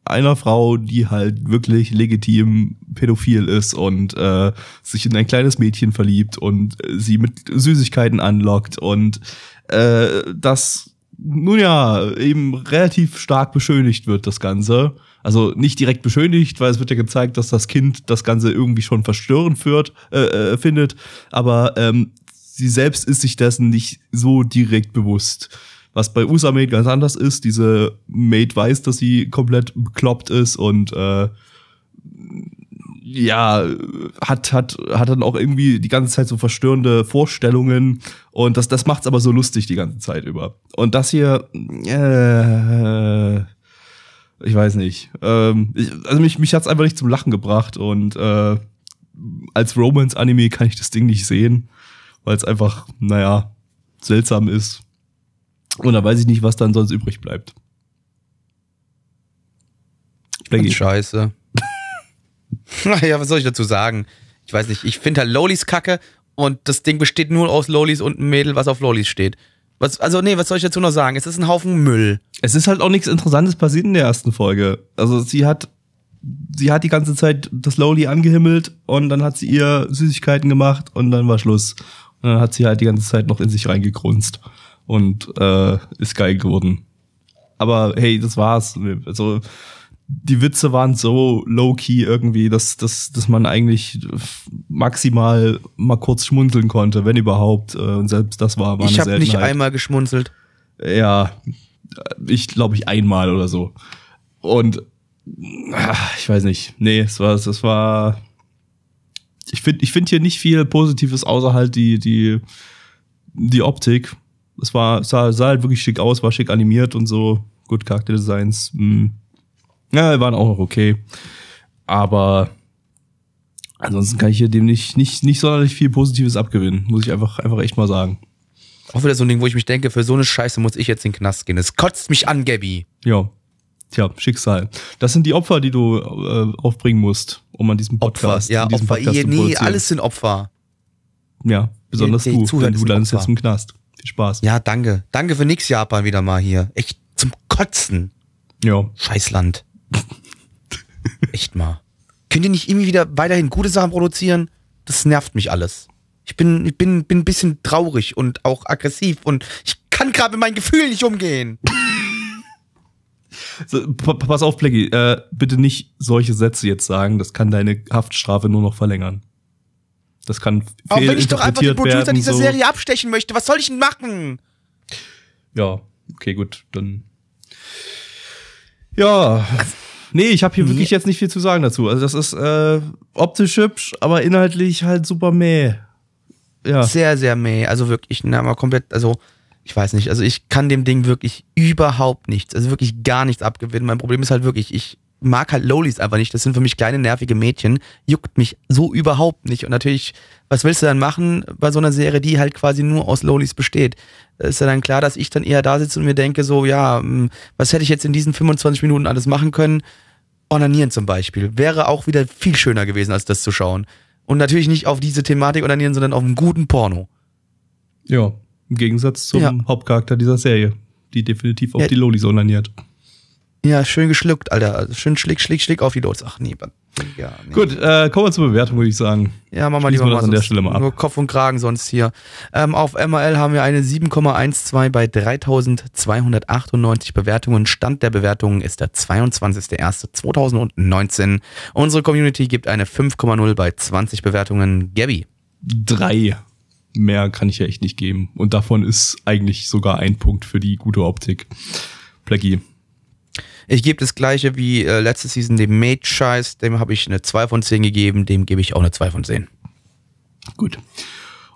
einer Frau, die halt wirklich legitim pädophil ist und äh, sich in ein kleines Mädchen verliebt und äh, sie mit Süßigkeiten anlockt und äh, das nun ja eben relativ stark beschönigt wird, das Ganze. Also nicht direkt beschönigt, weil es wird ja gezeigt, dass das Kind das Ganze irgendwie schon verstörend führt, äh, äh, findet, aber ähm, sie selbst ist sich dessen nicht so direkt bewusst. Was bei USA Maid ganz anders ist, diese Maid weiß, dass sie komplett bekloppt ist und äh, ja, hat, hat, hat dann auch irgendwie die ganze Zeit so verstörende Vorstellungen und das, das macht's aber so lustig die ganze Zeit über. Und das hier, äh, ich weiß nicht. Ähm, ich, also mich, mich hat's einfach nicht zum Lachen gebracht und äh, als Romance-Anime kann ich das Ding nicht sehen, weil es einfach, naja, seltsam ist. Und da weiß ich nicht, was dann sonst übrig bleibt. Scheiße. naja, was soll ich dazu sagen? Ich weiß nicht, ich finde halt Lolis kacke und das Ding besteht nur aus Lolis und einem Mädel, was auf Lolis steht. Was, also, nee, was soll ich dazu noch sagen? Es ist ein Haufen Müll. Es ist halt auch nichts Interessantes passiert in der ersten Folge. Also sie hat, sie hat die ganze Zeit das Lowly angehimmelt und dann hat sie ihr Süßigkeiten gemacht und dann war Schluss. Und dann hat sie halt die ganze Zeit noch in sich reingegrunzt und äh, ist geil geworden. Aber hey, das war's. Also die Witze waren so low-key irgendwie, dass, dass, dass man eigentlich maximal mal kurz schmunzeln konnte, wenn überhaupt. Äh, Und selbst das war, war ich habe nicht einmal geschmunzelt. Ja, ich glaube ich einmal oder so. Und ach, ich weiß nicht. Nee, es war, es war. Ich finde, ich finde hier nicht viel Positives außer halt die die die Optik. Es war sah, sah halt wirklich schick aus, war schick animiert und so. Gut Charakterdesigns. Hm. Ja, waren auch noch okay. Aber ansonsten kann ich hier dem nicht nicht nicht sonderlich viel Positives abgewinnen, muss ich einfach einfach echt mal sagen. Auch wieder so ein Ding, wo ich mich denke, für so eine Scheiße muss ich jetzt in den Knast gehen. Es kotzt mich an, Gabby. Ja. Tja, Schicksal. Das sind die Opfer, die du äh, aufbringen musst, um an diesem Podcast, Opfer. Ja, diesem Opfer. Podcast nee, alles sind Opfer. Ja, besonders Die- die du, denn du landest jetzt im Knast. Viel Spaß. Ja, danke. Danke für nix, Japan, wieder mal hier. Echt zum Kotzen. Ja. Scheißland. Echt mal. Könnt ihr nicht irgendwie wieder weiterhin gute Sachen produzieren? Das nervt mich alles. Ich bin, ich bin, bin ein bisschen traurig und auch aggressiv und ich kann gerade mit meinen Gefühlen nicht umgehen. So, pa- pass auf, Blackie, äh, bitte nicht solche Sätze jetzt sagen. Das kann deine Haftstrafe nur noch verlängern. Das kann Auch wenn ich doch einfach den Producer werden. dieser so. Serie abstechen möchte, was soll ich denn machen? Ja, okay, gut, dann. Ja. Nee, ich habe hier wirklich jetzt nicht viel zu sagen dazu. Also das ist äh, optisch hübsch, aber inhaltlich halt super meh. Ja. Sehr, sehr meh. Also wirklich, na, mal komplett, also ich weiß nicht, also ich kann dem Ding wirklich überhaupt nichts, also wirklich gar nichts abgewinnen. Mein Problem ist halt wirklich, ich mag halt Lolis einfach nicht. Das sind für mich kleine, nervige Mädchen. Juckt mich so überhaupt nicht. Und natürlich, was willst du dann machen bei so einer Serie, die halt quasi nur aus Lolis besteht? Ist ja dann klar, dass ich dann eher da sitze und mir denke, so, ja, hm, was hätte ich jetzt in diesen 25 Minuten alles machen können? Onanieren zum Beispiel. Wäre auch wieder viel schöner gewesen, als das zu schauen. Und natürlich nicht auf diese Thematik onanieren, sondern auf einen guten Porno. Ja. Im Gegensatz zum Ja. Hauptcharakter dieser Serie, die definitiv auf Ja. die Lolis onaniert. Ja, schön geschluckt, Alter. Schön schlick, schlick, schlick auf die Lots. Ach nee, ja, nee. Gut, äh, kommen wir zur Bewertung, würde ich sagen. Ja, mach mal Schließen lieber wir mal das an der Stelle mal ab. Nur Kopf und Kragen sonst hier. Ähm, auf MRL haben wir eine 7,12 bei 3298 Bewertungen. Stand der Bewertungen ist der 22.01.2019. Unsere Community gibt eine 5,0 bei 20 Bewertungen. Gabby. Drei. Mehr kann ich ja echt nicht geben. Und davon ist eigentlich sogar ein Punkt für die gute Optik. Blackie. Ich gebe das gleiche wie äh, letzte Season dem Mage-Scheiß. Dem habe ich eine 2 von 10 gegeben. Dem gebe ich auch eine 2 von 10. Gut.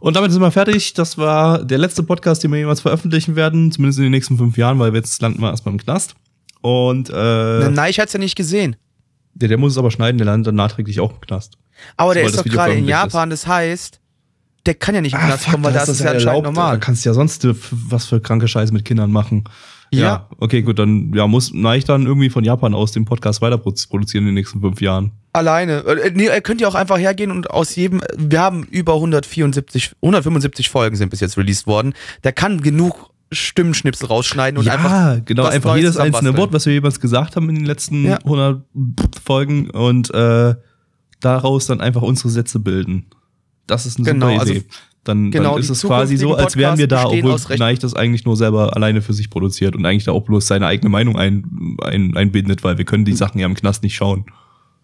Und damit sind wir fertig. Das war der letzte Podcast, den wir jemals veröffentlichen werden. Zumindest in den nächsten fünf Jahren, weil jetzt landen wir erstmal im Knast. Und äh, Nein, ich hat's ja nicht gesehen. der, der muss es aber schneiden, der landet dann nachträglich auch im Knast. Aber der ist das doch gerade in Japan, das heißt, der kann ja nicht in den Knast kommen, weil da das ist ist ja anscheinend Da normal. kannst du ja sonst äh, was für kranke Scheiße mit Kindern machen. Ja. Ja. okay, gut, dann ja, muss Neich dann irgendwie von Japan aus den Podcast weiter produ- produzieren in den nächsten fünf Jahren. Alleine. Äh, Nee, ihr könnt ja auch einfach hergehen und aus jedem, wir haben über 174, 175 Folgen sind bis jetzt released worden. Der kann genug Stimmenschnipsel rausschneiden und ja, einfach. genau, einfach Neues jedes einzelne. Wort, was wir jeweils gesagt haben in den letzten Ja. 100 Folgen und äh, daraus dann einfach unsere Sätze bilden. Das ist eine Genau, super also Idee. Dann, genau, dann ist es quasi so, als wären wir da, obwohl Neich das eigentlich nur selber alleine für sich produziert und eigentlich da auch bloß seine eigene Meinung ein, ein, einbindet, weil wir können die Sachen ja im Knast nicht schauen.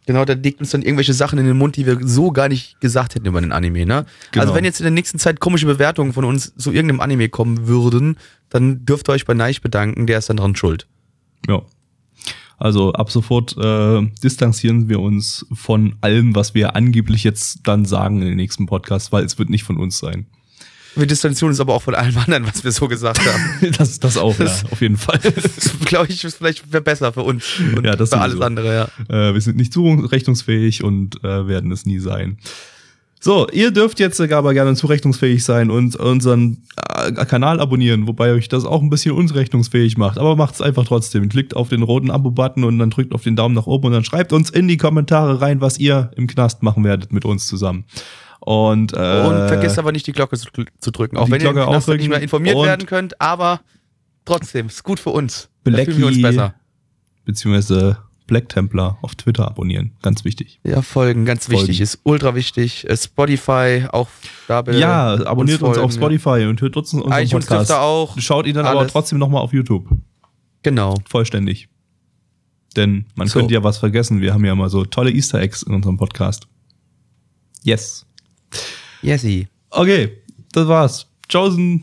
Genau, der legt uns dann irgendwelche Sachen in den Mund, die wir so gar nicht gesagt hätten über den Anime, ne? Genau. Also wenn jetzt in der nächsten Zeit komische Bewertungen von uns zu irgendeinem Anime kommen würden, dann dürft ihr euch bei Neich bedanken, der ist dann dran schuld. Ja. Also ab sofort äh, distanzieren wir uns von allem, was wir angeblich jetzt dann sagen in den nächsten Podcast, weil es wird nicht von uns sein. Wir distanzieren uns aber auch von allem anderen, was wir so gesagt haben. Das, das auch, Das- ja, auf jeden Fall. Das glaube ich, ist vielleicht wäre besser für uns und Ja, das für alles sowieso. andere, ja. Äh, wir sind nicht zurechnungsfähig und äh, werden es nie sein. So, ihr dürft jetzt sogar aber gerne zurechnungsfähig sein und unseren äh, Kanal abonnieren, wobei euch das auch ein bisschen unzurechnungsfähig macht. Aber macht es einfach trotzdem. Klickt auf den roten Abo-Button und dann drückt auf den Daumen nach oben und dann schreibt uns in die Kommentare rein, was ihr im Knast machen werdet mit uns zusammen. Und, äh, Und vergesst aber nicht die Glocke zu, zu drücken, auch wenn ihr im Glocke Knast nicht mehr informiert werden könnt, aber trotzdem, ist gut für uns. Da Blackie- fühlen wir uns besser. beziehungsweise Black Templar auf Twitter abonnieren. Ganz wichtig. Ja, Folgen, ganz Folgen. wichtig, ist ultra wichtig. Äh, Spotify, auch da ja, abonniert uns, auf folgen, Spotify und hört trotzdem unseren iTunes Podcast. auch. Schaut ihn dann aber Alles. trotzdem nochmal auf YouTube. Genau. Vollständig. Denn man So. könnte ja was vergessen. Wir haben ja immer so tolle Easter Eggs in unserem Podcast. Yes. Yesi. Okay, das war's. Tschaußen.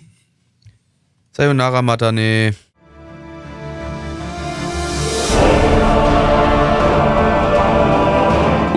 Sayonara Matane.